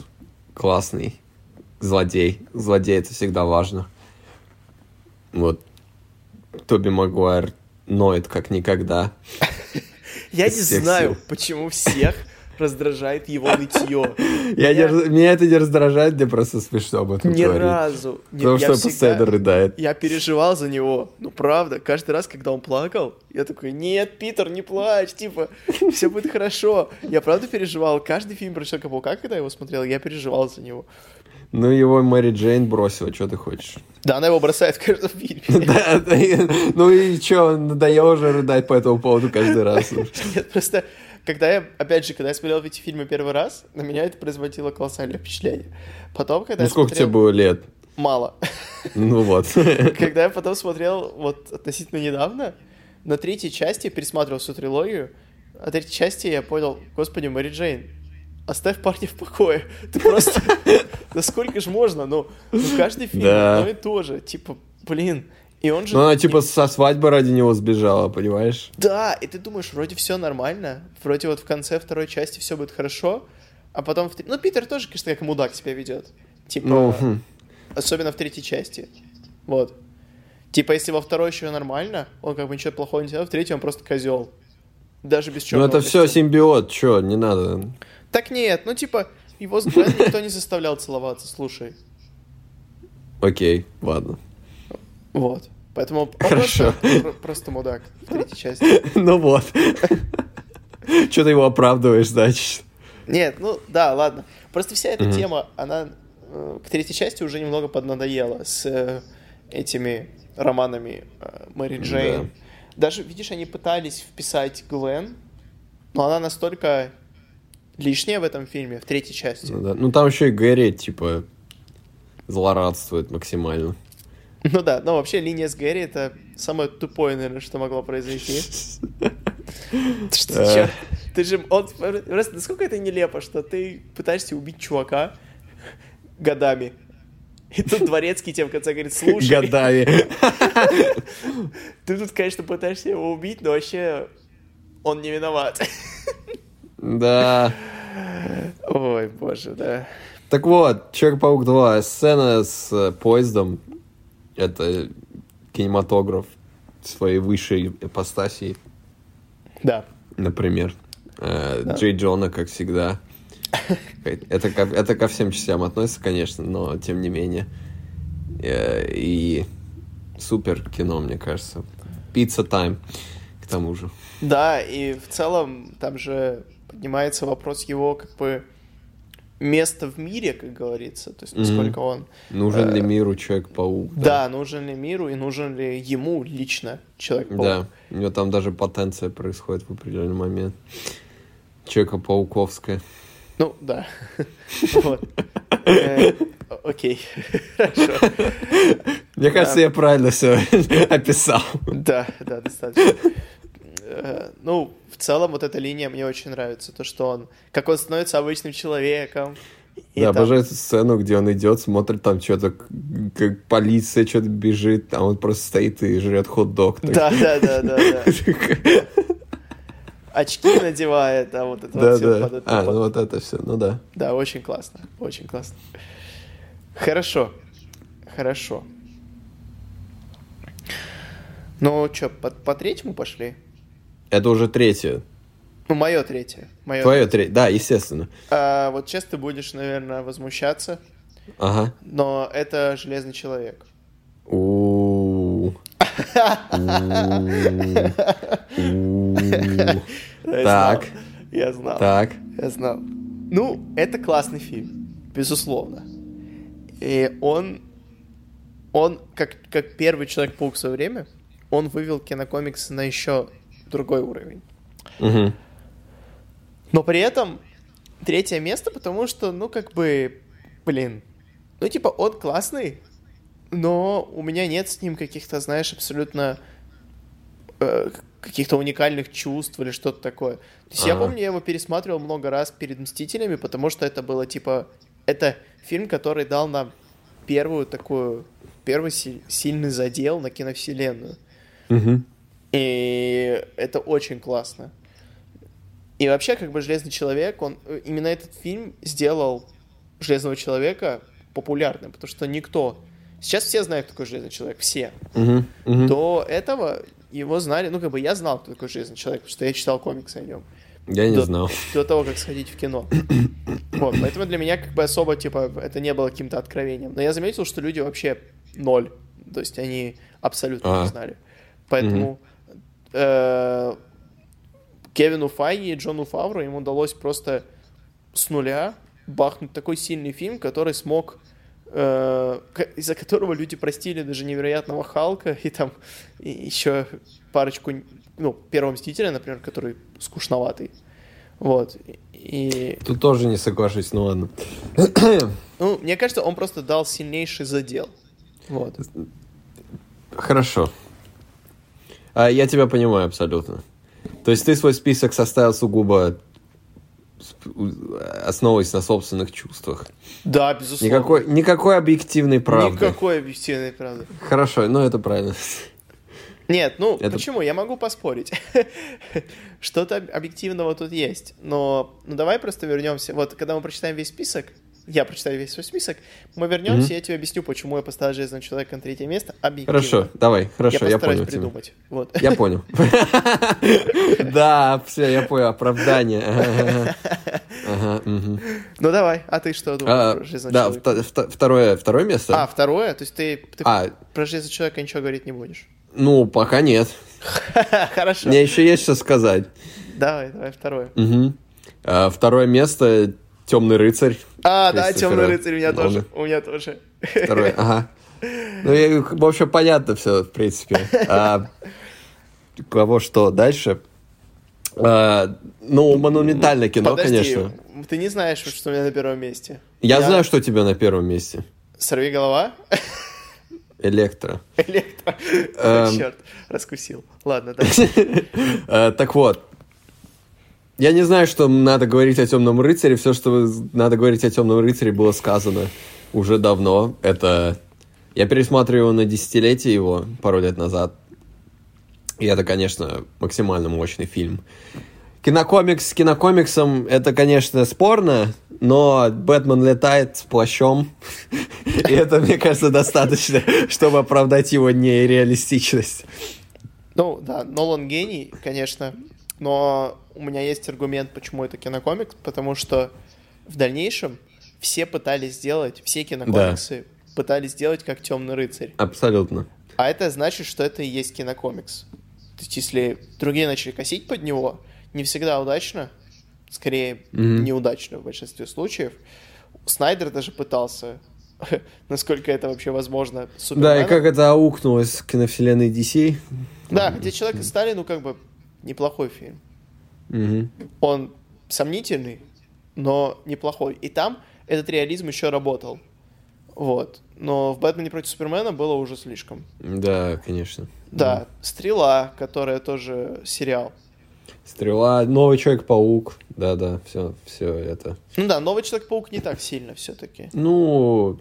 Speaker 2: классный злодей. Злодей это всегда важно. Вот. Тоби Магуайр ноет как никогда. *laughs*
Speaker 1: Я не знаю, почему всех раздражает его нытье.
Speaker 2: Я не
Speaker 1: Я-
Speaker 2: раз- меня это не раздражает, мне просто смешно об этом
Speaker 1: Ни
Speaker 2: говорить.
Speaker 1: разу. Не-
Speaker 2: Потому что
Speaker 1: всегда-
Speaker 2: постоянно рыдает.
Speaker 1: Я переживал за него. Ну, правда, каждый раз, когда он плакал, я такой, нет, Питер, не плачь, типа, все будет хорошо. Я правда переживал. Каждый фильм про Человека-паука, когда я его смотрел, я переживал за него.
Speaker 2: Ну, его Мэри Джейн бросила, что ты хочешь?
Speaker 1: Да, она его бросает в каждом фильме. *laughs*
Speaker 2: Да, да, Ну и что, надоело уже рыдать по этому поводу каждый раз. *laughs*
Speaker 1: Нет, просто, когда я, опять же, когда я смотрел эти фильмы первый раз, на меня это производило колоссальное впечатление. Потом, когда
Speaker 2: Ну сколько тебе
Speaker 1: смотрел...
Speaker 2: было лет?
Speaker 1: Мало.
Speaker 2: Ну вот. *laughs*
Speaker 1: Когда я потом смотрел, вот относительно недавно, на третьей части пересматривал всю трилогию, а третьей части я понял, господи, Мэри Джейн, оставь парня в покое. *laughs* Ты просто... Да сколько же можно? Ну, ну каждый фильм одно и то же. Типа, блин. И он же...
Speaker 2: Ну она типа со свадьбы ради него сбежала, понимаешь?
Speaker 1: Да, и ты думаешь, вроде все нормально, вроде вот в конце второй части все будет хорошо, а потом... В... Ну, Питер тоже, конечно, как мудак себя ведет. Типа,
Speaker 2: Ну, хм.
Speaker 1: особенно в третьей части. Вот. Типа, если во второй еще нормально, он как бы ничего плохого не делал, в третьей он просто козел. Даже без
Speaker 2: Ну
Speaker 1: черного
Speaker 2: это все симбиот, чё, не надо.
Speaker 1: Так нет, ну типа, его никто не заставлял целоваться, слушай.
Speaker 2: Окей, ладно.
Speaker 1: Вот. Поэтому *laughs* он
Speaker 2: Хорошо.
Speaker 1: просто, про- просто мудак в третьей части. *laughs*
Speaker 2: Ну вот. *laughs* Че ты его оправдываешь, значит?
Speaker 1: Нет, ну да, ладно. Просто вся эта тема, она э, к третьей части уже немного поднадоела с э, этими романами э, Мэри Джейн. Даже, видишь, они пытались вписать Глен, но она настолько лишняя в этом фильме, в третьей части.
Speaker 2: Ну, да. ну там еще и Гэри, типа, злорадствует максимально.
Speaker 1: Ну да, но вообще линия с Гэри это самое тупое, наверное, что могло произойти. *laughs* Что, чё? Ты же, он, просто насколько это нелепо, что ты пытаешься убить чувака годами. И тут дворецкий тебе в конце говорит, слушай,
Speaker 2: Годами. *laughs*
Speaker 1: ты тут, конечно, пытаешься его убить, но вообще он не виноват.
Speaker 2: Да.
Speaker 1: Ой, боже, да.
Speaker 2: Так вот, Человек-паук 2, сцена с э, поездом, это кинематограф своей высшей ипостасии,
Speaker 1: Да.
Speaker 2: например. Э,
Speaker 1: Да.
Speaker 2: Джей Джона, как всегда. *laughs* Это, ко- это ко всем частям относится, конечно, но тем не менее. Э, И супер кино, мне кажется. Пицца тайм, к тому же.
Speaker 1: Да, и в целом там же поднимается вопрос его как бы места в мире, как говорится, то есть насколько он,
Speaker 2: Нужен ли
Speaker 1: Э,
Speaker 2: миру Человек-паук?
Speaker 1: да. нужен ли миру и нужен ли ему лично человек
Speaker 2: Да, у него там даже потенция происходит в определенный момент. Человека-пауковская.
Speaker 1: Ну, да. *laughs* Вот. Э, Окей. *laughs* Хорошо.
Speaker 2: Мне кажется, я правильно все *laughs* описал.
Speaker 1: Да, да, достаточно. Э, Ну, в целом, вот эта линия мне очень нравится. То, что он, как он становится обычным человеком, И
Speaker 2: Да,
Speaker 1: там-
Speaker 2: обожаю эту сцену, где он идет, смотрит там что-то, как полиция что-то бежит, а он просто стоит и жрет хот-дог.
Speaker 1: Да, да, да, да, да. *laughs* Очки надевает, а вот это
Speaker 2: Да,
Speaker 1: вот всё
Speaker 2: да.
Speaker 1: под
Speaker 2: А, ну вот это все, ну да.
Speaker 1: Да, очень классно, очень классно. Хорошо, хорошо. Ну, что, по, по третьему пошли?
Speaker 2: Это уже третье.
Speaker 1: Ну, мое третье. Мое
Speaker 2: Твое третье, да, естественно.
Speaker 1: А, вот сейчас ты будешь, наверное, возмущаться,
Speaker 2: Ага.
Speaker 1: но это Железный Человек. Я
Speaker 2: Так.
Speaker 1: Я знал.
Speaker 2: Так.
Speaker 1: Я знал. Ну, это классный фильм, безусловно. И он, он как, как первый Человек-паук в свое время, он вывел кинокомикс на еще другой уровень.
Speaker 2: Мгм.
Speaker 1: Но при этом третье место, потому что, ну, как бы, блин, ну, типа, он классный, но у меня нет с ним каких-то, знаешь, абсолютно э, каких-то уникальных чувств или что-то такое. То есть я
Speaker 2: Ага.
Speaker 1: помню, я его пересматривал много раз перед «Мстителями», потому что это было, типа, это фильм, который дал нам первую такую, первый си- сильный задел на киновселенную.
Speaker 2: Мгм.
Speaker 1: И это очень классно. И вообще, как бы Железный человек, он э, именно этот фильм сделал Железного человека популярным, потому что никто. Сейчас все знают, кто такой Железный человек, все.
Speaker 2: Мгм. Мгм.
Speaker 1: До этого его знали, ну, как бы я знал, кто такой Железный человек, потому что я читал комиксы о нем.
Speaker 2: Я не
Speaker 1: Да.
Speaker 2: знал.
Speaker 1: До того, как сходить в кино. *coughs* Вот, поэтому для меня как бы особо, типа, это не было каким-то откровением. Но я заметил, что люди вообще ноль. То есть они абсолютно не
Speaker 2: Ага.
Speaker 1: знали. Поэтому э, Кевину Файги и Джону Фавру им удалось просто с нуля бахнуть такой сильный фильм, который смог э, из-за которого люди простили даже невероятного Халка и там и еще парочку, ну, Первого Мстителя, например, который скучноватый. Вот. И,
Speaker 2: Тут тоже не соглашусь, ну ладно. *coughs*
Speaker 1: ну, мне кажется, он просто дал сильнейший задел. Вот.
Speaker 2: Хорошо. А, я тебя понимаю абсолютно. То есть ты свой список составил сугубо основываясь на собственных чувствах.
Speaker 1: Да, безусловно.
Speaker 2: Никакой, никакой объективной правды.
Speaker 1: Никакой объективной правды.
Speaker 2: Хорошо, ну это правильно.
Speaker 1: Нет, ну
Speaker 2: Это-
Speaker 1: почему? Я могу поспорить. *laughs* Что-то об- объективного тут есть. Но ну, давай просто вернемся. Вот когда мы прочитаем весь список, я прочитаю весь свой список, мы вернемся, и я тебе объясню, почему я поставил Железного человека на третье место. Объективно.
Speaker 2: Хорошо, давай, хорошо,
Speaker 1: я
Speaker 2: я,
Speaker 1: постараюсь
Speaker 2: понял тебя.
Speaker 1: придумать. Вот.
Speaker 2: Я понял. *laughs* Да, все, я понял, оправдание.
Speaker 1: Ну давай, а ты что думаешь
Speaker 2: А,
Speaker 1: про Железного
Speaker 2: Да,
Speaker 1: человека?
Speaker 2: вто- второе место.
Speaker 1: А, второе? То есть ты,
Speaker 2: А,
Speaker 1: про Железного человека ничего говорить не будешь?
Speaker 2: ну, пока нет. *laughs*
Speaker 1: Хорошо.
Speaker 2: Мне еще есть что сказать.
Speaker 1: Давай, давай, второе.
Speaker 2: А, Второе место Темный рыцарь.
Speaker 1: А, да, Темный рыцарь у меня
Speaker 2: Нолана.
Speaker 1: тоже. У меня тоже.
Speaker 2: Второе, *laughs* ага. Ну, я, в общем, понятно все, в принципе. А, кого что дальше? А, ну, монументальное кино,
Speaker 1: Подожди,
Speaker 2: конечно.
Speaker 1: ты не знаешь, что у меня на первом месте.
Speaker 2: Я, знаю, что у тебя на первом месте.
Speaker 1: Сорви голова?
Speaker 2: Электро. *laughs*
Speaker 1: Электро.
Speaker 2: Эм.
Speaker 1: Черт, раскусил. Ладно, *laughs* дальше.
Speaker 2: Э, Так вот, я не знаю, что надо говорить о Темном рыцаре. Все, что надо говорить о Темном рыцаре, было сказано уже давно. Это я пересматривал на десятилетие его пару лет назад. И это, конечно, максимально мощный фильм. Кинокомикс с кинокомиксом это, конечно, спорно, но Бэтмен летает с плащом. *laughs* И это, мне кажется, достаточно, чтобы оправдать его нереалистичность.
Speaker 1: Ну, да, Нолан гений, конечно, но у меня есть аргумент, почему это кинокомикс, потому что в дальнейшем все пытались сделать, все кинокомиксы пытались сделать как Темный рыцарь.
Speaker 2: Абсолютно.
Speaker 1: А это значит, что это и есть кинокомикс. То есть, если другие начали косить под него, не всегда удачно, скорее
Speaker 2: Мгм.
Speaker 1: неудачно в большинстве случаев. Снайдер даже пытался, *laughs* насколько это вообще возможно, с
Speaker 2: Да, и как это аукнулось киновселенной DC.
Speaker 1: Да, где Человек из Стали, ну, как бы, неплохой фильм.
Speaker 2: Мгм.
Speaker 1: Он сомнительный, но неплохой. И там этот реализм еще работал. Вот. Но в «Бэтмене против Супермена» было уже слишком.
Speaker 2: Да, конечно.
Speaker 1: Да, «Стрела», которая тоже сериал.
Speaker 2: Стрела, новый Человек-паук, да-да, все, все это.
Speaker 1: Ну да, новый Человек-паук не так сильно все-таки.
Speaker 2: Ну,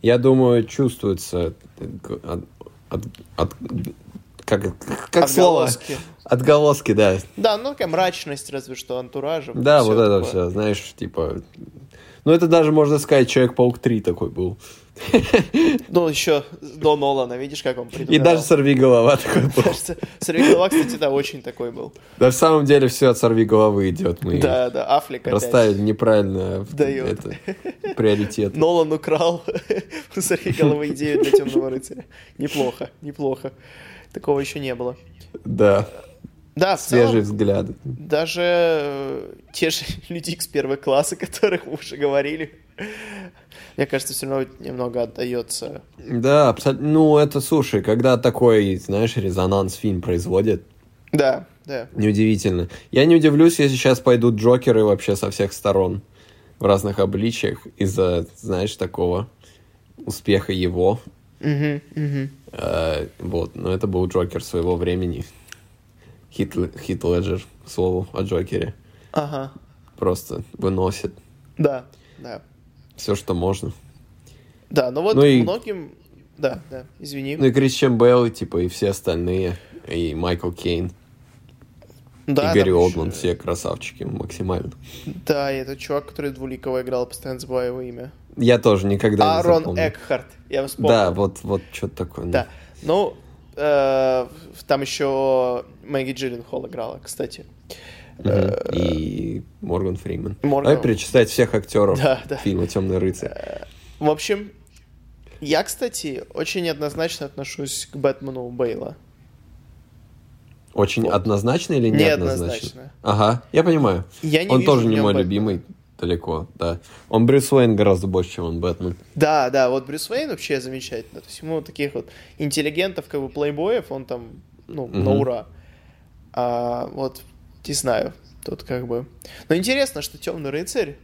Speaker 2: я думаю, чувствуется от, от, от- как, как слово?
Speaker 1: Отголоски.
Speaker 2: Отголоски, да.
Speaker 1: Да, ну такая мрачность, разве что антуража.
Speaker 2: Да, вот это
Speaker 1: такое.
Speaker 2: все, знаешь, типа... Ну, это даже, можно сказать, Человек-паук 3 такой был. *laughs*
Speaker 1: Ну, еще до Нолана, видишь, как он
Speaker 2: И
Speaker 1: предугадал.
Speaker 2: даже Сорви голова такой был.
Speaker 1: Кажется, Сорвиголова, кстати, да, очень такой был.
Speaker 2: Да, в самом деле все от Сорви головы идет. Мы
Speaker 1: Да, да, опять.
Speaker 2: расставили неправильно в-
Speaker 1: Дает.
Speaker 2: это, приоритет.
Speaker 1: Нолан украл *laughs* у Сорвиголовы идею для Темного рыцаря. Неплохо, неплохо. Такого еще не было.
Speaker 2: Да,
Speaker 1: Да, в
Speaker 2: свежий
Speaker 1: целом,
Speaker 2: взгляд.
Speaker 1: даже э, те же *laughs* люди X первого класса, о которых мы уже говорили, мне кажется, все равно немного отдается.
Speaker 2: Да, абсолютно. Ну, это, слушай, когда такой, знаешь, резонанс фильм производит,
Speaker 1: Да, да.
Speaker 2: неудивительно. Я не удивлюсь, если сейчас пойдут Джокеры вообще со всех сторон в разных обличиях из-за, знаешь, такого успеха его.
Speaker 1: Мгм.
Speaker 2: Э, вот, но это был Джокер своего времени. Хит, Хит Леджер, к слову, о Джокере.
Speaker 1: Ага.
Speaker 2: Просто выносит
Speaker 1: Да, да.
Speaker 2: все, что можно.
Speaker 1: Да, но вот
Speaker 2: Ну и-
Speaker 1: многим... Да, да, извини.
Speaker 2: Ну и Бейл, и, типа, и все остальные, и Майкл Кейн,
Speaker 1: да,
Speaker 2: и
Speaker 1: там
Speaker 2: Олдман, все красавчики максимально.
Speaker 1: Да, и этот чувак, который двуликово играл, постоянно забываю его имя.
Speaker 2: Я тоже никогда не
Speaker 1: Аарон
Speaker 2: запомню.
Speaker 1: Экхарт, я вспомнил.
Speaker 2: Да, вот, вот что-то такое.
Speaker 1: Да. Ну, э, там еще Мэгги Джилленхол играла, кстати.
Speaker 2: Мгм. И Морган Фриман.
Speaker 1: Морган.
Speaker 2: Давай перечислять всех актеров
Speaker 1: Да, да.
Speaker 2: фильма Темный рыцарь.
Speaker 1: В общем, я, кстати, очень неоднозначно отношусь к Бэтмену Бейла.
Speaker 2: Очень
Speaker 1: вот.
Speaker 2: однозначно или неоднозначно?
Speaker 1: Неоднозначно.
Speaker 2: Ага, я понимаю.
Speaker 1: Я не
Speaker 2: он тоже не мой
Speaker 1: Бэтмена.
Speaker 2: любимый далеко, да. Он Брюс Уэйн гораздо больше, чем он Бэтмен.
Speaker 1: Да, да, вот Брюс Уэйн вообще замечательно. То есть ему таких вот интеллигентов, как бы плейбоев, он там, ну, на
Speaker 2: Мгм.
Speaker 1: ура. А вот, не знаю, тут как бы... Но интересно, что Темный рыцарь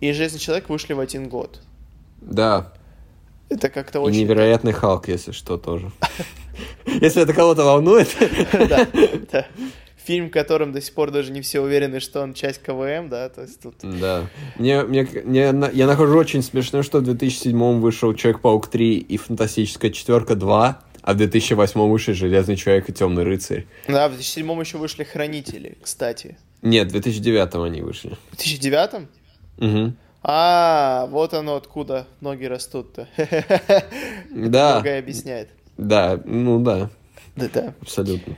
Speaker 1: и Железный человек вышли в один год.
Speaker 2: Да,
Speaker 1: Это как-то
Speaker 2: и
Speaker 1: очень...
Speaker 2: невероятный Халк, если что, тоже. *laughs* Если это кого-то волнует.
Speaker 1: Да. Фильм, в котором до сих пор даже не все уверены, что он часть КВМ, да, то есть тут...
Speaker 2: Да. Мне, мне, мне я нахожу очень смешно, что в 2007 вышел Человек-паук 3 и Фантастическая четверка 2, а в 2008 вышли Железный человек и Темный рыцарь.
Speaker 1: Да, в 2007 еще вышли Хранители, кстати.
Speaker 2: Нет, в 2009 они вышли.
Speaker 1: В 2009?
Speaker 2: Мгм.
Speaker 1: А, вот оно откуда ноги растут-то. *laughs*
Speaker 2: Да.
Speaker 1: Многое объясняет.
Speaker 2: Да, ну да,
Speaker 1: Да-да.
Speaker 2: абсолютно.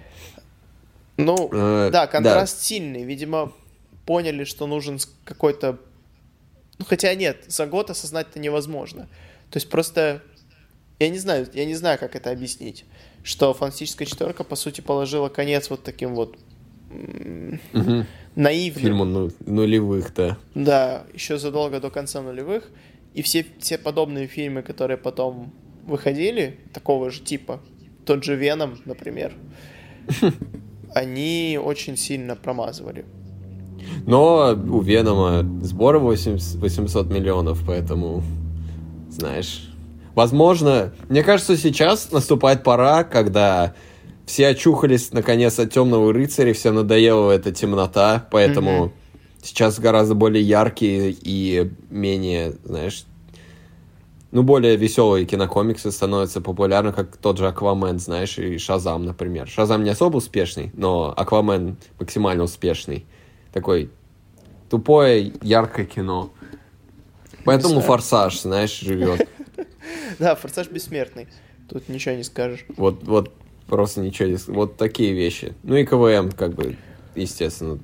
Speaker 1: Ну,
Speaker 2: Э,
Speaker 1: да, контраст сильный. Видимо, поняли, что нужен какой-то... Ну, хотя нет, за год осознать это невозможно. То есть просто... Я не знаю, я не знаю, как это объяснить. Что фантастическая четверка, по сути, положила конец вот таким вот
Speaker 2: Мгм.
Speaker 1: наивным.
Speaker 2: Фильму ну, нулевых, да.
Speaker 1: Да, еще задолго до конца нулевых. И все, все подобные фильмы, которые потом выходили, такого же типа, тот же Веном, например, *laughs* они очень сильно промазывали.
Speaker 2: Но у Венома сбор 800 800 миллионов, поэтому, знаешь... Возможно, мне кажется, сейчас наступает пора, когда все очухались наконец от темного рыцаря, всем надоела эта темнота, поэтому
Speaker 1: Мгм.
Speaker 2: сейчас гораздо более яркие и менее, знаешь, ну, более веселые кинокомиксы становятся популярны, как тот же Аквамен, знаешь, и Шазам, например. Шазам не особо успешный, но Аквамен максимально успешный. Такой тупое, яркое кино. Поэтому. Форсаж, знаешь, живет. *laughs*
Speaker 1: Да, Форсаж бессмертный. Тут ничего не скажешь.
Speaker 2: Вот, вот просто ничего не... с- Вот такие вещи. Ну и КВМ, как бы, естественно.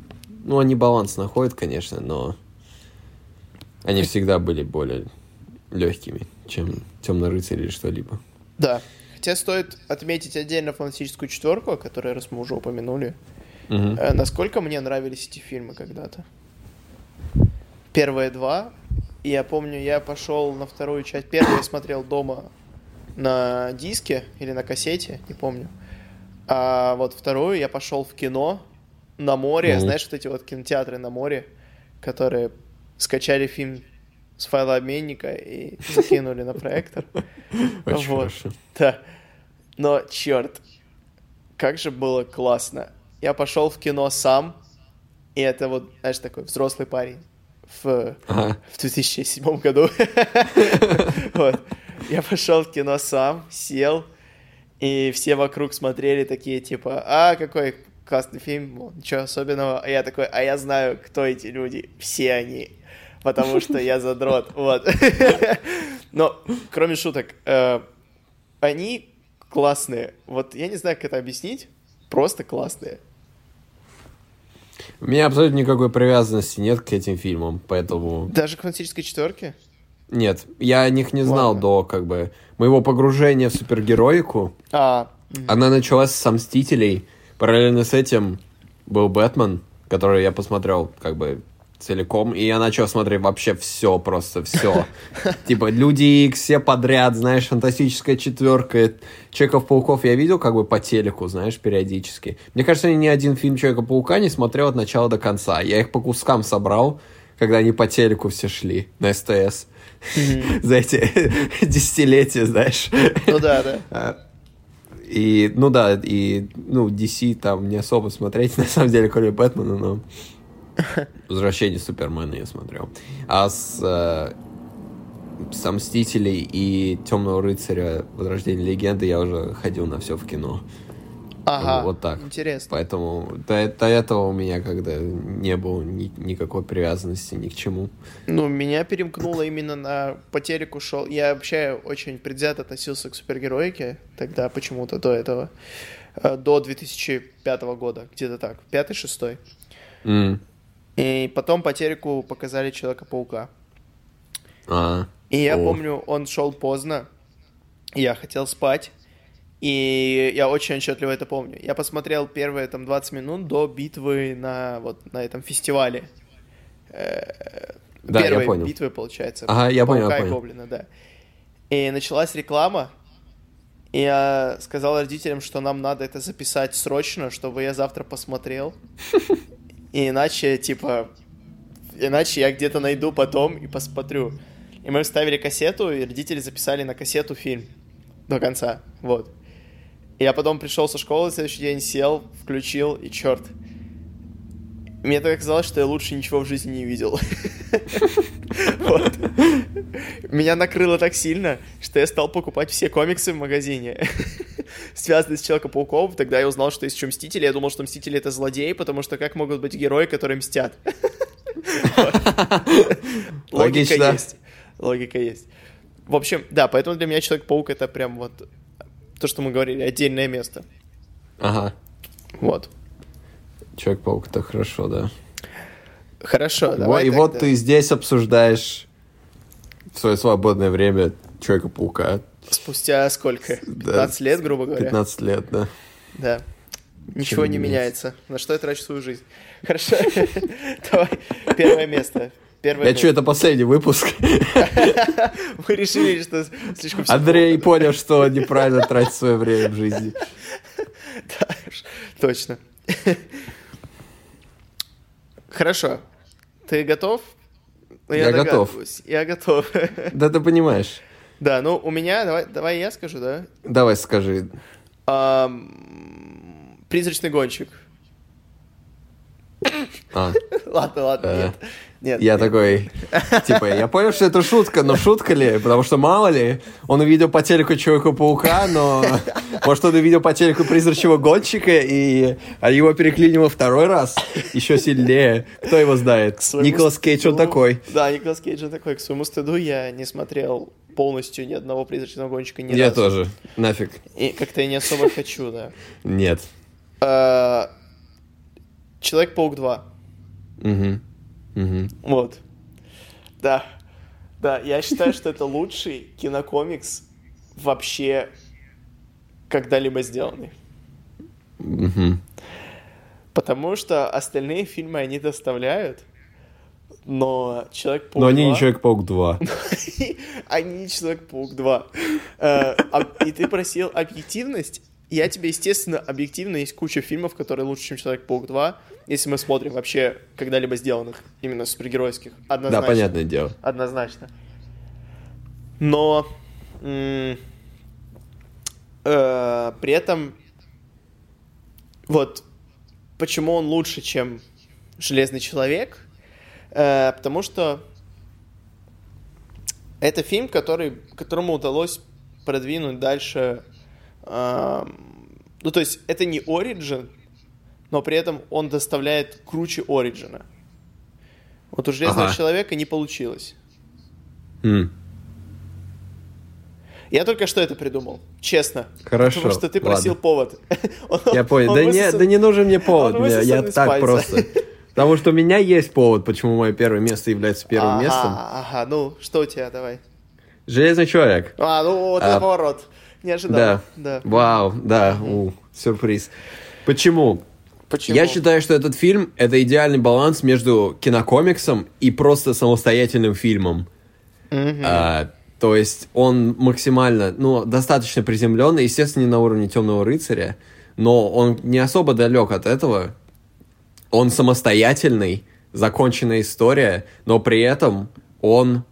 Speaker 2: Ну, они баланс находят, конечно, но они всегда были более легкими, чем Темный рыцарь или что-либо.
Speaker 1: Да. Хотя стоит отметить отдельно фантастическую четверку, о которой раз мы уже упомянули.
Speaker 2: Мгм.
Speaker 1: Э, Насколько мне нравились эти фильмы когда-то. Первые два. И я помню, я пошел на вторую часть. Первую я смотрел дома на диске или на кассете, не помню. А вот вторую я пошел в кино на море.
Speaker 2: Мгм.
Speaker 1: Знаешь, вот эти вот кинотеатры на море, которые скачали фильм с файлообменника и закинули на проектор. *laughs*
Speaker 2: Очень
Speaker 1: Вот.
Speaker 2: хорошо.
Speaker 1: Да. Но, черт, как же было классно. я пошел в кино сам, и это вот, знаешь, такой взрослый парень в,
Speaker 2: Ага.
Speaker 1: в 2007 году. *laughs* Вот. Я пошел в кино сам, сел, и все вокруг смотрели такие, типа, а, какой классный фильм, ничего особенного. А я такой, а я знаю, кто эти люди, все они, потому *laughs* что я задрот, вот. Но, кроме шуток, э, они классные. Вот я не знаю, как это объяснить, просто классные.
Speaker 2: У меня абсолютно никакой привязанности нет к этим фильмам, поэтому...
Speaker 1: Даже к фантастической четверке?
Speaker 2: Нет, я о них не знал
Speaker 1: Ладно.
Speaker 2: до, как бы, моего погружения в супергероику.
Speaker 1: А,
Speaker 2: Она началась с «Мстителей». Параллельно с этим был «Бэтмен», который я посмотрел, как бы, целиком. И я начал смотреть вообще все, просто все. *laughs* Типа, Люди Икс, все подряд, знаешь, Фантастическая четверка, Человеков-пауков я видел как бы по телеку, знаешь, периодически. Мне кажется, я ни один фильм Человека-паука не смотрел от начала до конца. Я их по кускам собрал, когда они по телеку все шли на СТС. *laughs* За эти *laughs* десятилетия, знаешь.
Speaker 1: ну да, да.
Speaker 2: А, И, ну да, и, ну, DC там не особо смотреть, на самом деле, кроме Бэтмена, но *laughs* Возвращение Супермена я смотрел. А с, э, с Мстителей и Темного рыцаря Возрождение легенды я уже ходил на все в кино.
Speaker 1: Ага,
Speaker 2: Вот так.
Speaker 1: Интересно.
Speaker 2: Поэтому до, до этого у меня когда не было ни- никакой привязанности ни к чему.
Speaker 1: Ну, меня перемкнуло именно на по телеку шел. Я вообще очень предвзято относился к супергероике тогда почему-то до этого. Э, До 2005 года, где-то так. Пятый, шестой. И потом по телеку показали Человека-паука.
Speaker 2: А,
Speaker 1: И я
Speaker 2: О.
Speaker 1: помню, он шел поздно. Я хотел спать. И я очень отчетливо это помню. Я посмотрел первые там 20 минут до битвы на вот на этом фестивале. Э,
Speaker 2: Да, я
Speaker 1: Первой
Speaker 2: понял.
Speaker 1: битвы, получается.
Speaker 2: Ага, я понял,
Speaker 1: и
Speaker 2: понял.
Speaker 1: Гоблина, да. И началась реклама. И я сказал родителям, что нам надо это записать срочно, чтобы я завтра посмотрел. *laughs* И иначе, типа, иначе я где-то найду потом и посмотрю. И мы вставили кассету, и родители записали на кассету фильм до конца. Вот. И я потом пришел со школы, следующий день сел, включил, и черт. Мне так казалось, что я лучше ничего в жизни не видел. *laughs* Меня накрыло так сильно, что я стал покупать все комиксы в магазине, *laughs* связанные с Человеком-пауком. Тогда я узнал, что есть еще Мстители. Я думал, что Мстители — это злодеи, потому что как могут быть герои, которые мстят? *laughs* Логика есть. Логика есть. В общем, да, поэтому для меня Человек-паук — это прям вот то, что мы говорили, отдельное место.
Speaker 2: ага.
Speaker 1: Вот.
Speaker 2: Человек-паук, это хорошо, да.
Speaker 1: Хорошо,
Speaker 2: Во-
Speaker 1: давай
Speaker 2: и вот ты здесь обсуждаешь в свое свободное время Человека-паука.
Speaker 1: Спустя сколько?
Speaker 2: Да.
Speaker 1: 15 лет, грубо говоря?
Speaker 2: 15 лет, да.
Speaker 1: Да. Ничего
Speaker 2: не
Speaker 1: не
Speaker 2: меняется.
Speaker 1: меняется. На что я трачу свою жизнь? Хорошо. *laughs* Давай. Первое место. Первое
Speaker 2: Я
Speaker 1: место.
Speaker 2: что, это последний выпуск? *laughs*
Speaker 1: Мы решили, что слишком
Speaker 2: Андрей понял, что он неправильно тратит свое время в жизни. *laughs*
Speaker 1: Да, Точно. Хорошо. Ты готов? Ну,
Speaker 2: Я готов.
Speaker 1: Я готов. *laughs*
Speaker 2: Да ты понимаешь.
Speaker 1: Да, ну у меня, давай, давай я скажу, да?
Speaker 2: Давай скажи.
Speaker 1: Ам, Призрачный гонщик.
Speaker 2: А, *laughs*
Speaker 1: Ладно, ладно,
Speaker 2: Э,
Speaker 1: нет. Нет.
Speaker 2: я такой, типа, я понял, что это шутка, но шутка ли? Потому что мало ли, он увидел по телеку Человека-паука, но может он увидел по телеку призрачного гонщика, и его переклинило второй раз, еще сильнее. Кто его знает? Николас Кейдж, он такой.
Speaker 1: Да, Николас Кейдж он такой. К своему стыду я не смотрел полностью ни одного призрачного гонщика ни
Speaker 2: Я
Speaker 1: разу.
Speaker 2: тоже. Нафиг.
Speaker 1: И как-то я не особо хочу, да.
Speaker 2: Нет.
Speaker 1: А, Человек-паук 2.
Speaker 2: Мгм. Мгм.
Speaker 1: Вот. Да. Да, я считаю, что это лучший кинокомикс вообще когда-либо сделанный.
Speaker 2: Мгм.
Speaker 1: Потому что остальные фильмы они доставляют, но Человек-паук
Speaker 2: Но они
Speaker 1: 2
Speaker 2: не Человек-паук 2. *laughs*
Speaker 1: Они не Человек-паук 2. Э, а- И ты просил объективность. Я тебе, естественно, объективно есть куча фильмов, которые лучше, чем Человек-паук 2, если мы смотрим вообще когда-либо сделанных, именно супергеройских.
Speaker 2: Да,
Speaker 1: Однозначно.
Speaker 2: понятное дело.
Speaker 1: Однозначно. Но э, при этом вот почему он лучше, чем Железный человек? Э, потому что это фильм, который, которому удалось продвинуть дальше. Ну, то есть, это не Origin, но при этом он доставляет круче Ориджина. Вот у Железного ага. человека не получилось. Mm. Я только что это придумал, честно.
Speaker 2: Хорошо.
Speaker 1: Потому что ты просил ладно. повод. *laughs*
Speaker 2: Я понял. Да, не, да не нужен мне повод. Мне, я так просто. Потому что у меня есть повод, почему мое первое место является первым
Speaker 1: ага,
Speaker 2: местом.
Speaker 1: Ага, ну что у тебя, давай.
Speaker 2: Железный человек.
Speaker 1: А, ну вот а, поворот. Не ожидал.
Speaker 2: Да. да. Вау, да, у, сюрприз. Почему?
Speaker 1: Почему?
Speaker 2: Я считаю, что этот фильм — это идеальный баланс между кинокомиксом и просто самостоятельным фильмом.
Speaker 1: Mm-hmm.
Speaker 2: А, то есть он максимально, ну, достаточно приземленный, естественно, не на уровне Темного рыцаря, но он не особо далек от этого. Он самостоятельный, законченная история, но при этом он,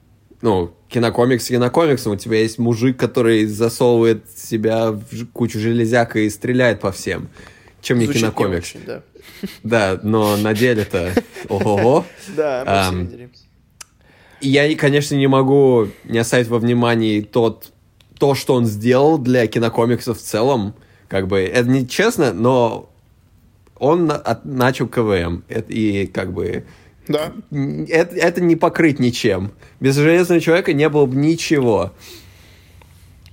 Speaker 2: ну, кинокомикс кинокомиксом. У тебя есть мужик, который засовывает себя в кучу железяка и стреляет по всем чем не кинокомикс.
Speaker 1: Не очень, да. *laughs*
Speaker 2: да, но на деле-то ого-го. *laughs*
Speaker 1: Да,
Speaker 2: Я, конечно, не могу не оставить во внимании тот, то, что он сделал для кинокомиксов в целом. Как бы, это не честно, но он начал КВМ. И как бы...
Speaker 1: Да.
Speaker 2: Это, это не покрыть ничем. Без Железного Человека не было бы ничего.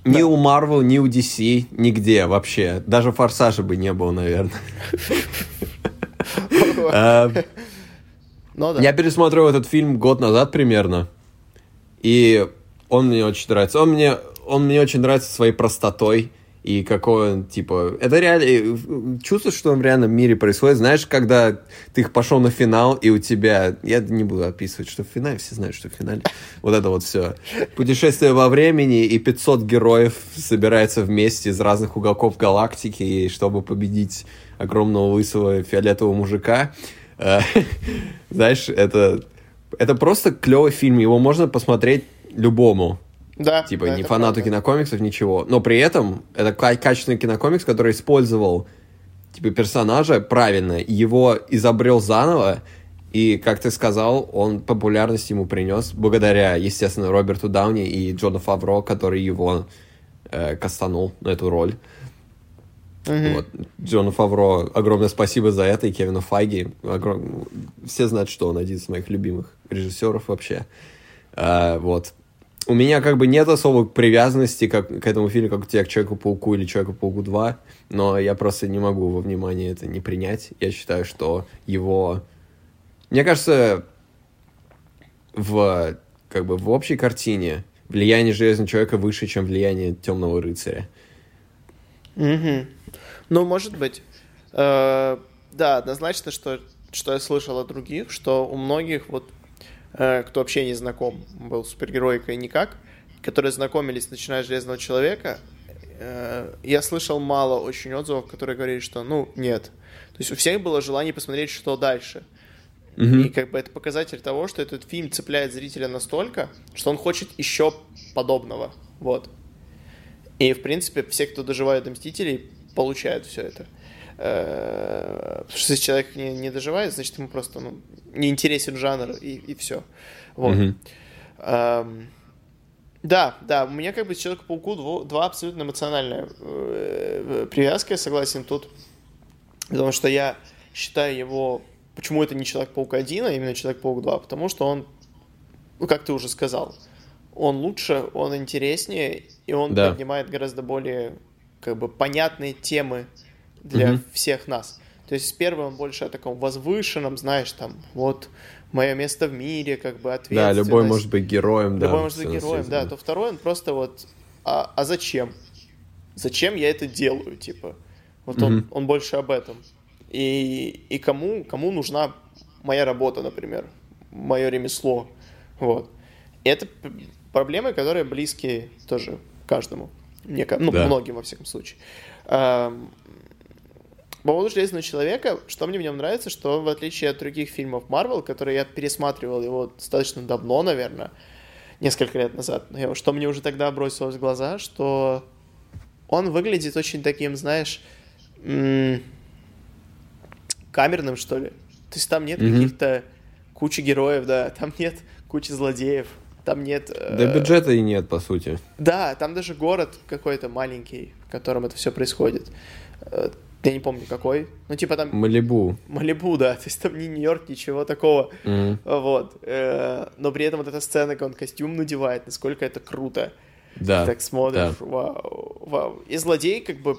Speaker 2: Ни да. у Marvel, ни у DC, нигде вообще. Даже Форсажа бы не было, наверное. Эм, *laughs*
Speaker 1: ну
Speaker 2: я пересмотрел этот фильм год назад примерно. И он мне очень нравится. Он мне, он мне очень нравится своей простотой и какой он, типа... Это реально... Чувствуешь, что в реальном мире происходит. Знаешь, когда ты пошел на финал, и у тебя... Я не буду описывать, что в финале, все знают, что в финале. Вот это вот все. Путешествие во времени, и 500 героев собираются вместе из разных уголков галактики, чтобы победить огромного лысого фиолетового мужика. Э, *laughs* знаешь, это... Это просто клевый фильм. Его можно посмотреть любому.
Speaker 1: Да.
Speaker 2: Типа
Speaker 1: да,
Speaker 2: не фанату правда. кинокомиксов, ничего. Но при этом это качественный кинокомикс, который использовал типа персонажа правильно, его изобрел заново, и, как ты сказал, он популярность ему принес благодаря, естественно, Роберту Дауни и Джону Фавро, который его э, кастанул на эту роль.
Speaker 1: Mm-hmm.
Speaker 2: Вот. Джону Фавро огромное спасибо за это, и Кевину Файги. Огром... Все знают, что он один из моих любимых режиссеров вообще. А, вот у меня как бы нет особой привязанности как, к этому фильму, как у тебя к Человеку-пауку или Человеку-пауку 2, но я просто не могу во внимание это не принять. Я считаю, что его... Мне кажется, в, как бы, в общей картине влияние Железного Человека выше, чем влияние Темного Рыцаря.
Speaker 1: Угу. Ну, может быть. Э, да, однозначно, что, что я слышал от других, что у многих вот кто вообще не знаком был с супергероикой никак, которые знакомились, начиная с Железного Человека, э, я слышал мало очень отзывов, которые говорили, что, ну, нет. То есть у всех было желание посмотреть, что дальше.
Speaker 2: Mm-hmm.
Speaker 1: И как бы это показатель того, что этот фильм цепляет зрителя настолько, что он хочет еще подобного. Вот. И, в принципе, все, кто доживает до Мстителей, получают все это. Э, потому что если человек не, не доживает, значит, ему просто ну, не интересен жанр, и, и все. Вот.
Speaker 2: Mm-hmm.
Speaker 1: Эм, да, да, у меня как бы Человек-пауку два абсолютно эмоциональная э, привязка, я согласен тут. Потому что я считаю его... Почему это не Человек-паук 1, а именно Человек-паук 2? Потому что он, ну, как ты уже сказал, он лучше, он интереснее, и он да. поднимает гораздо более как бы понятные темы для mm-hmm. всех нас. То есть первый он больше о таком возвышенном, знаешь, там, вот мое место в мире, как бы ответственность.
Speaker 2: Да, любой может быть героем,
Speaker 1: да.
Speaker 2: Любой
Speaker 1: может быть героем, да. То второй он просто вот, а, а зачем? Зачем я это делаю, типа? Вот mm-hmm. он, он больше об этом. И, и кому, кому нужна моя работа, например, мое ремесло, вот. И это проблемы, которые близки тоже каждому, мне, ну, да. многим, во всяком случае. По поводу Железного Человека, что мне в нем нравится, что в отличие от других фильмов Marvel, которые я пересматривал его достаточно давно, наверное, несколько лет назад, что мне уже тогда бросилось в глаза, что он выглядит очень таким, знаешь, камерным, что ли. То есть там нет
Speaker 2: Мгм.
Speaker 1: каких-то кучи героев, да, там нет кучи злодеев, там нет... э,
Speaker 2: Да бюджета и нет, по сути.
Speaker 1: Да, там даже город какой-то маленький, в котором это все происходит. Э, Я не помню какой. Ну, типа там
Speaker 2: Малибу.
Speaker 1: Малибу, да, то есть там не Нью-Йорк, ничего такого.
Speaker 2: Мгм.
Speaker 1: Вот. Э, Но при этом вот эта сцена, когда он костюм надевает, насколько это круто.
Speaker 2: Да.
Speaker 1: так смотришь, вау, вау. И злодей, как бы,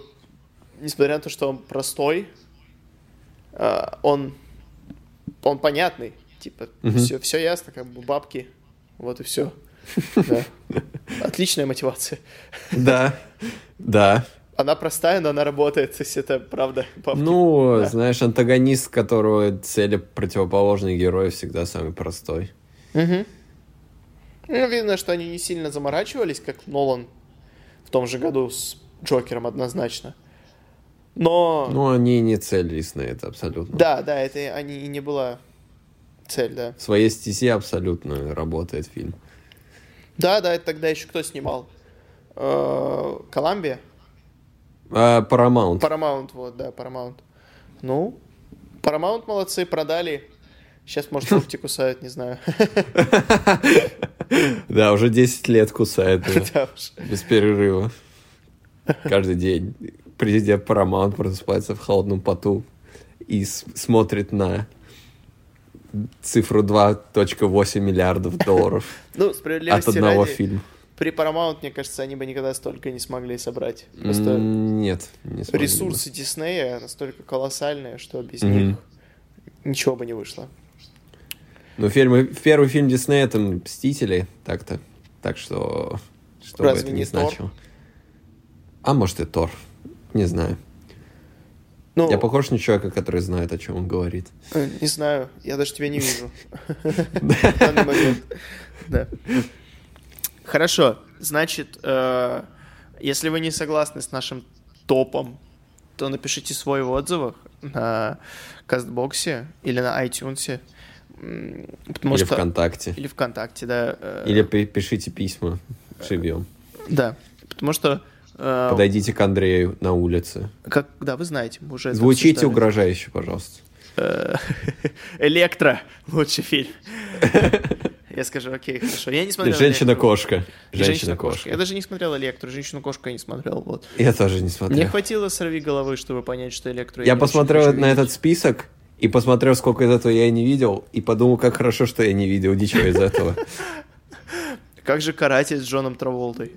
Speaker 1: несмотря на то, что он простой, а, он, он понятный. Типа,
Speaker 2: Мгм.
Speaker 1: все, все ясно, как бы бабки, вот и все. *laughs* Да. Отличная мотивация.
Speaker 2: Да. Да.
Speaker 1: Она простая, но она работает, есть это правда. *laughs* бабки.
Speaker 2: Ну,
Speaker 1: Да.
Speaker 2: знаешь, антагонист, которого цели противоположные герои, всегда самый простой.
Speaker 1: Мгм. Ну, видно, что они не сильно заморачивались, как Нолан в том же году с Джокером однозначно. Но...
Speaker 2: Ну, они не целились на это абсолютно.
Speaker 1: Да, да, это они и не была цель, да.
Speaker 2: В своей стези абсолютно работает фильм.
Speaker 1: Да, да, это тогда еще кто снимал? Э, Коламбия?
Speaker 2: А, Paramount.
Speaker 1: Paramount, вот, да, Paramount. Ну, Paramount молодцы, продали. Сейчас, может, *laughs* руки кусают, не знаю. *laughs*
Speaker 2: Да, уже 10 лет кусает. *laughs* Без перерыва. Каждый день. Президент Paramount просыпается в холодном поту и смотрит на цифру 2.8 миллиардов долларов
Speaker 1: Ну,
Speaker 2: от одного
Speaker 1: ради,
Speaker 2: фильма.
Speaker 1: При Paramount, мне кажется, они бы никогда столько не смогли собрать. Просто
Speaker 2: Нет, не смогли бы.
Speaker 1: ресурсы Диснея настолько колоссальные, что без
Speaker 2: Мгм.
Speaker 1: них ничего бы не вышло.
Speaker 2: Ну, фильмы, первый фильм Диснея это «Мстители», так-то. Так что, что бы
Speaker 1: Разве
Speaker 2: это
Speaker 1: не
Speaker 2: не
Speaker 1: Тор?
Speaker 2: значило. А может и Тор. Не знаю.
Speaker 1: Ну,
Speaker 2: Я похож на человека, который знает, о чем он говорит.
Speaker 1: э, не знаю, я даже тебя не вижу. *laughs* В данный момент. Да. Хорошо, значит, э, если вы не согласны с нашим топом, то напишите свой в отзывах на Кастбоксе или на iTunes. Потому
Speaker 2: Или
Speaker 1: что...
Speaker 2: ВКонтакте.
Speaker 1: Или ВКонтакте, да. э,
Speaker 2: Или пи- пишите письма. Шибьем.
Speaker 1: Да, потому что... э,
Speaker 2: Подойдите к Андрею на улице.
Speaker 1: Как, да, вы знаете, мы уже
Speaker 2: Звучите угрожающе, пожалуйста.
Speaker 1: Э, *laughs* Электро лучший фильм. *laughs* Я скажу, окей, хорошо. Я не смотрел «Электро».
Speaker 2: Женщина-кошка. Женщина-кошка.
Speaker 1: Я даже не смотрел Электру, женщину-кошку я не смотрел. Вот.
Speaker 2: Я тоже не
Speaker 1: Мне
Speaker 2: смотрел.
Speaker 1: хватило сорви головы, чтобы понять, что Электру
Speaker 2: Я
Speaker 1: не
Speaker 2: посмотрел на
Speaker 1: видеть.
Speaker 2: этот список и посмотрел, сколько из этого я не видел, и подумал, как хорошо, что я не видел ничего из этого.
Speaker 1: Как же каратель с Джоном Траволтой?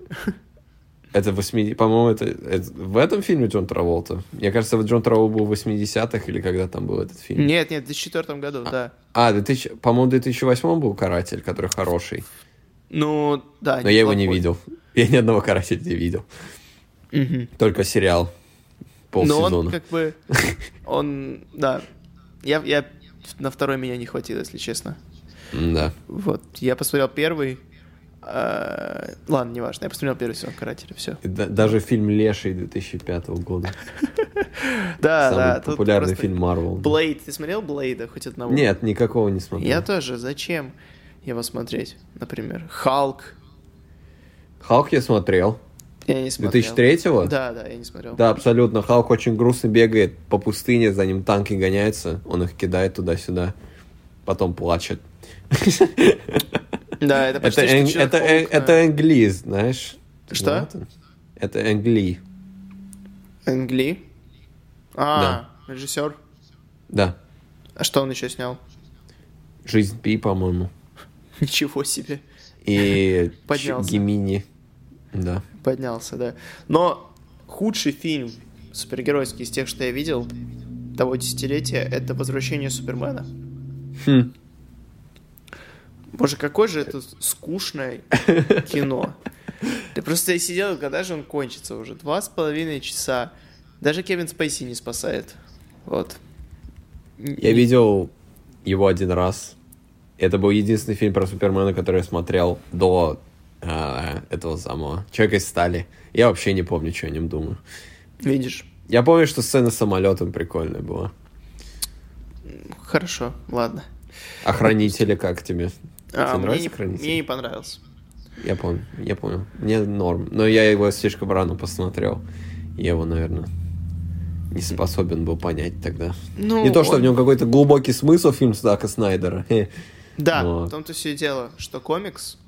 Speaker 2: Это 80... По-моему, это, это- в этом фильме Джон Траволта. Мне кажется, Джон Траволта был в 80-х или когда там был этот фильм.
Speaker 1: Нет, нет, в 2004 году, да.
Speaker 2: А, 2000... по-моему, в 2008 был «Каратель», который хороший.
Speaker 1: Ну, да.
Speaker 2: Но я его не видел. Я ни одного «Карателя» не видел. Только сериал.
Speaker 1: Но он
Speaker 2: Полсезона.
Speaker 1: как бы... Он, да. Я, я на второй меня не хватило, если честно.
Speaker 2: Да.
Speaker 1: Вот, я посмотрел первый. А, Ладно, неважно, я посмотрел первый сезон Карателя, все.
Speaker 2: Да- даже фильм «Леший» 2005 года. *laughs*
Speaker 1: Да, да.
Speaker 2: популярный фильм Марвел.
Speaker 1: Блейд, ты смотрел Блейда хоть одного?
Speaker 2: Нет, никакого не смотрел.
Speaker 1: Я тоже. Зачем его смотреть, например? Халк.
Speaker 2: Халк я смотрел.
Speaker 1: Я не смотрел.
Speaker 2: 2003-го?
Speaker 1: Да, да, я не смотрел.
Speaker 2: Да, абсолютно. Халк очень грустно бегает по пустыне, за ним танки гоняются, он их кидает туда-сюда, потом плачет. *laughs*
Speaker 1: Да, это почти
Speaker 2: Это,
Speaker 1: что
Speaker 2: это,
Speaker 1: да.
Speaker 2: это Энгли, знаешь?
Speaker 1: Что?
Speaker 2: это? Энгли,
Speaker 1: Энгли? А, режиссер.
Speaker 2: да.
Speaker 1: А что он еще снял?
Speaker 2: Жизнь Пи, по-моему. *laughs*
Speaker 1: Ничего себе.
Speaker 2: И *laughs*
Speaker 1: Поднялся.
Speaker 2: Гемини. Да.
Speaker 1: Поднялся, да. Но худший фильм супергеройский из тех, что я видел того десятилетия, это «Возвращение Супермена».
Speaker 2: Хм.
Speaker 1: Боже, какое же это скучное *laughs* кино. Ты просто я сидел, когда же он кончится уже? Два с половиной часа. Даже Кевин Спейси не спасает. Вот.
Speaker 2: Я видел его один раз. Это был единственный фильм про Супермена, который я смотрел до а, этого самого Человека из стали. Я вообще не помню, что о нем думаю.
Speaker 1: Видишь?
Speaker 2: Я помню, что сцена с самолетом прикольная была.
Speaker 1: Хорошо, ладно.
Speaker 2: Охранители как тебе?
Speaker 1: А, мне, не,
Speaker 2: «Хранители»?
Speaker 1: мне не понравился.
Speaker 2: Я помню, я помню. Мне норм. Но я его слишком рано посмотрел. Я его, наверное, не способен был понять тогда.
Speaker 1: Ну,
Speaker 2: не то, что
Speaker 1: он-
Speaker 2: в нем какой-то глубокий смысл фильм Зака Снайдера. *laughs*
Speaker 1: Да,
Speaker 2: Но-
Speaker 1: в том-то все и дело, что комикс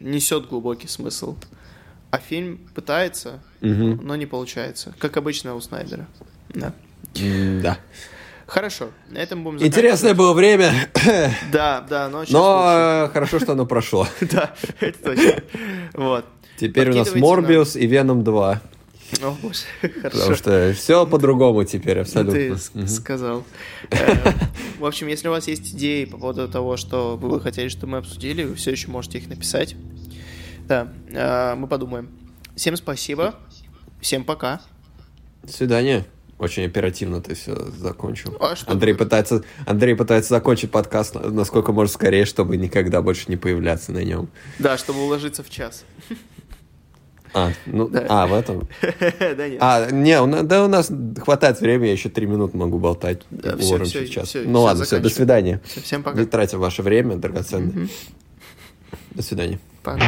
Speaker 1: несет глубокий смысл, а фильм пытается,
Speaker 2: Мгм.
Speaker 1: но не получается, как обычно у Снайдера. Да.
Speaker 2: Да.
Speaker 1: Хорошо, на этом будем
Speaker 2: Интересное было время. *coughs*
Speaker 1: Да, да, но
Speaker 2: но э, хорошо, что оно прошло.
Speaker 1: лучше. *laughs* Да, это точно. Вот.
Speaker 2: Теперь у нас Морбиус и Веном 2.
Speaker 1: О, боже, *laughs*
Speaker 2: Потому
Speaker 1: хорошо.
Speaker 2: что все по-другому теперь
Speaker 1: Ты
Speaker 2: абсолютно.
Speaker 1: с- сказал. *laughs* Э, В общем, если у вас есть идеи по поводу того, что вы бы хотели, чтобы мы обсудили, вы все еще можете их написать. Да, э, мы подумаем. Всем спасибо. Всем пока.
Speaker 2: До свидания. Очень оперативно ты все закончил.
Speaker 1: А что
Speaker 2: Андрей
Speaker 1: такое?
Speaker 2: пытается, Андрей пытается закончить подкаст на- насколько может скорее, чтобы никогда больше не появляться на нем.
Speaker 1: Да, чтобы уложиться в час.
Speaker 2: А, ну,
Speaker 1: Да.
Speaker 2: а, в этом. *laughs*
Speaker 1: Да нет.
Speaker 2: А, не, у нас, да, у нас хватает времени, я еще три минуты могу болтать.
Speaker 1: Да,
Speaker 2: Уложимся
Speaker 1: всё,
Speaker 2: в
Speaker 1: всё,
Speaker 2: час.
Speaker 1: всё,
Speaker 2: ну
Speaker 1: всё,
Speaker 2: ладно, все, до свидания.
Speaker 1: Всё, Всем пока.
Speaker 2: Не тратим ваше время драгоценное. До свидания.
Speaker 1: Пока.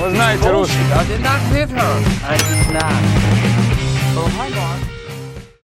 Speaker 3: Вы знаете русский.
Speaker 4: I did not hit her. I did not. Oh, hang on.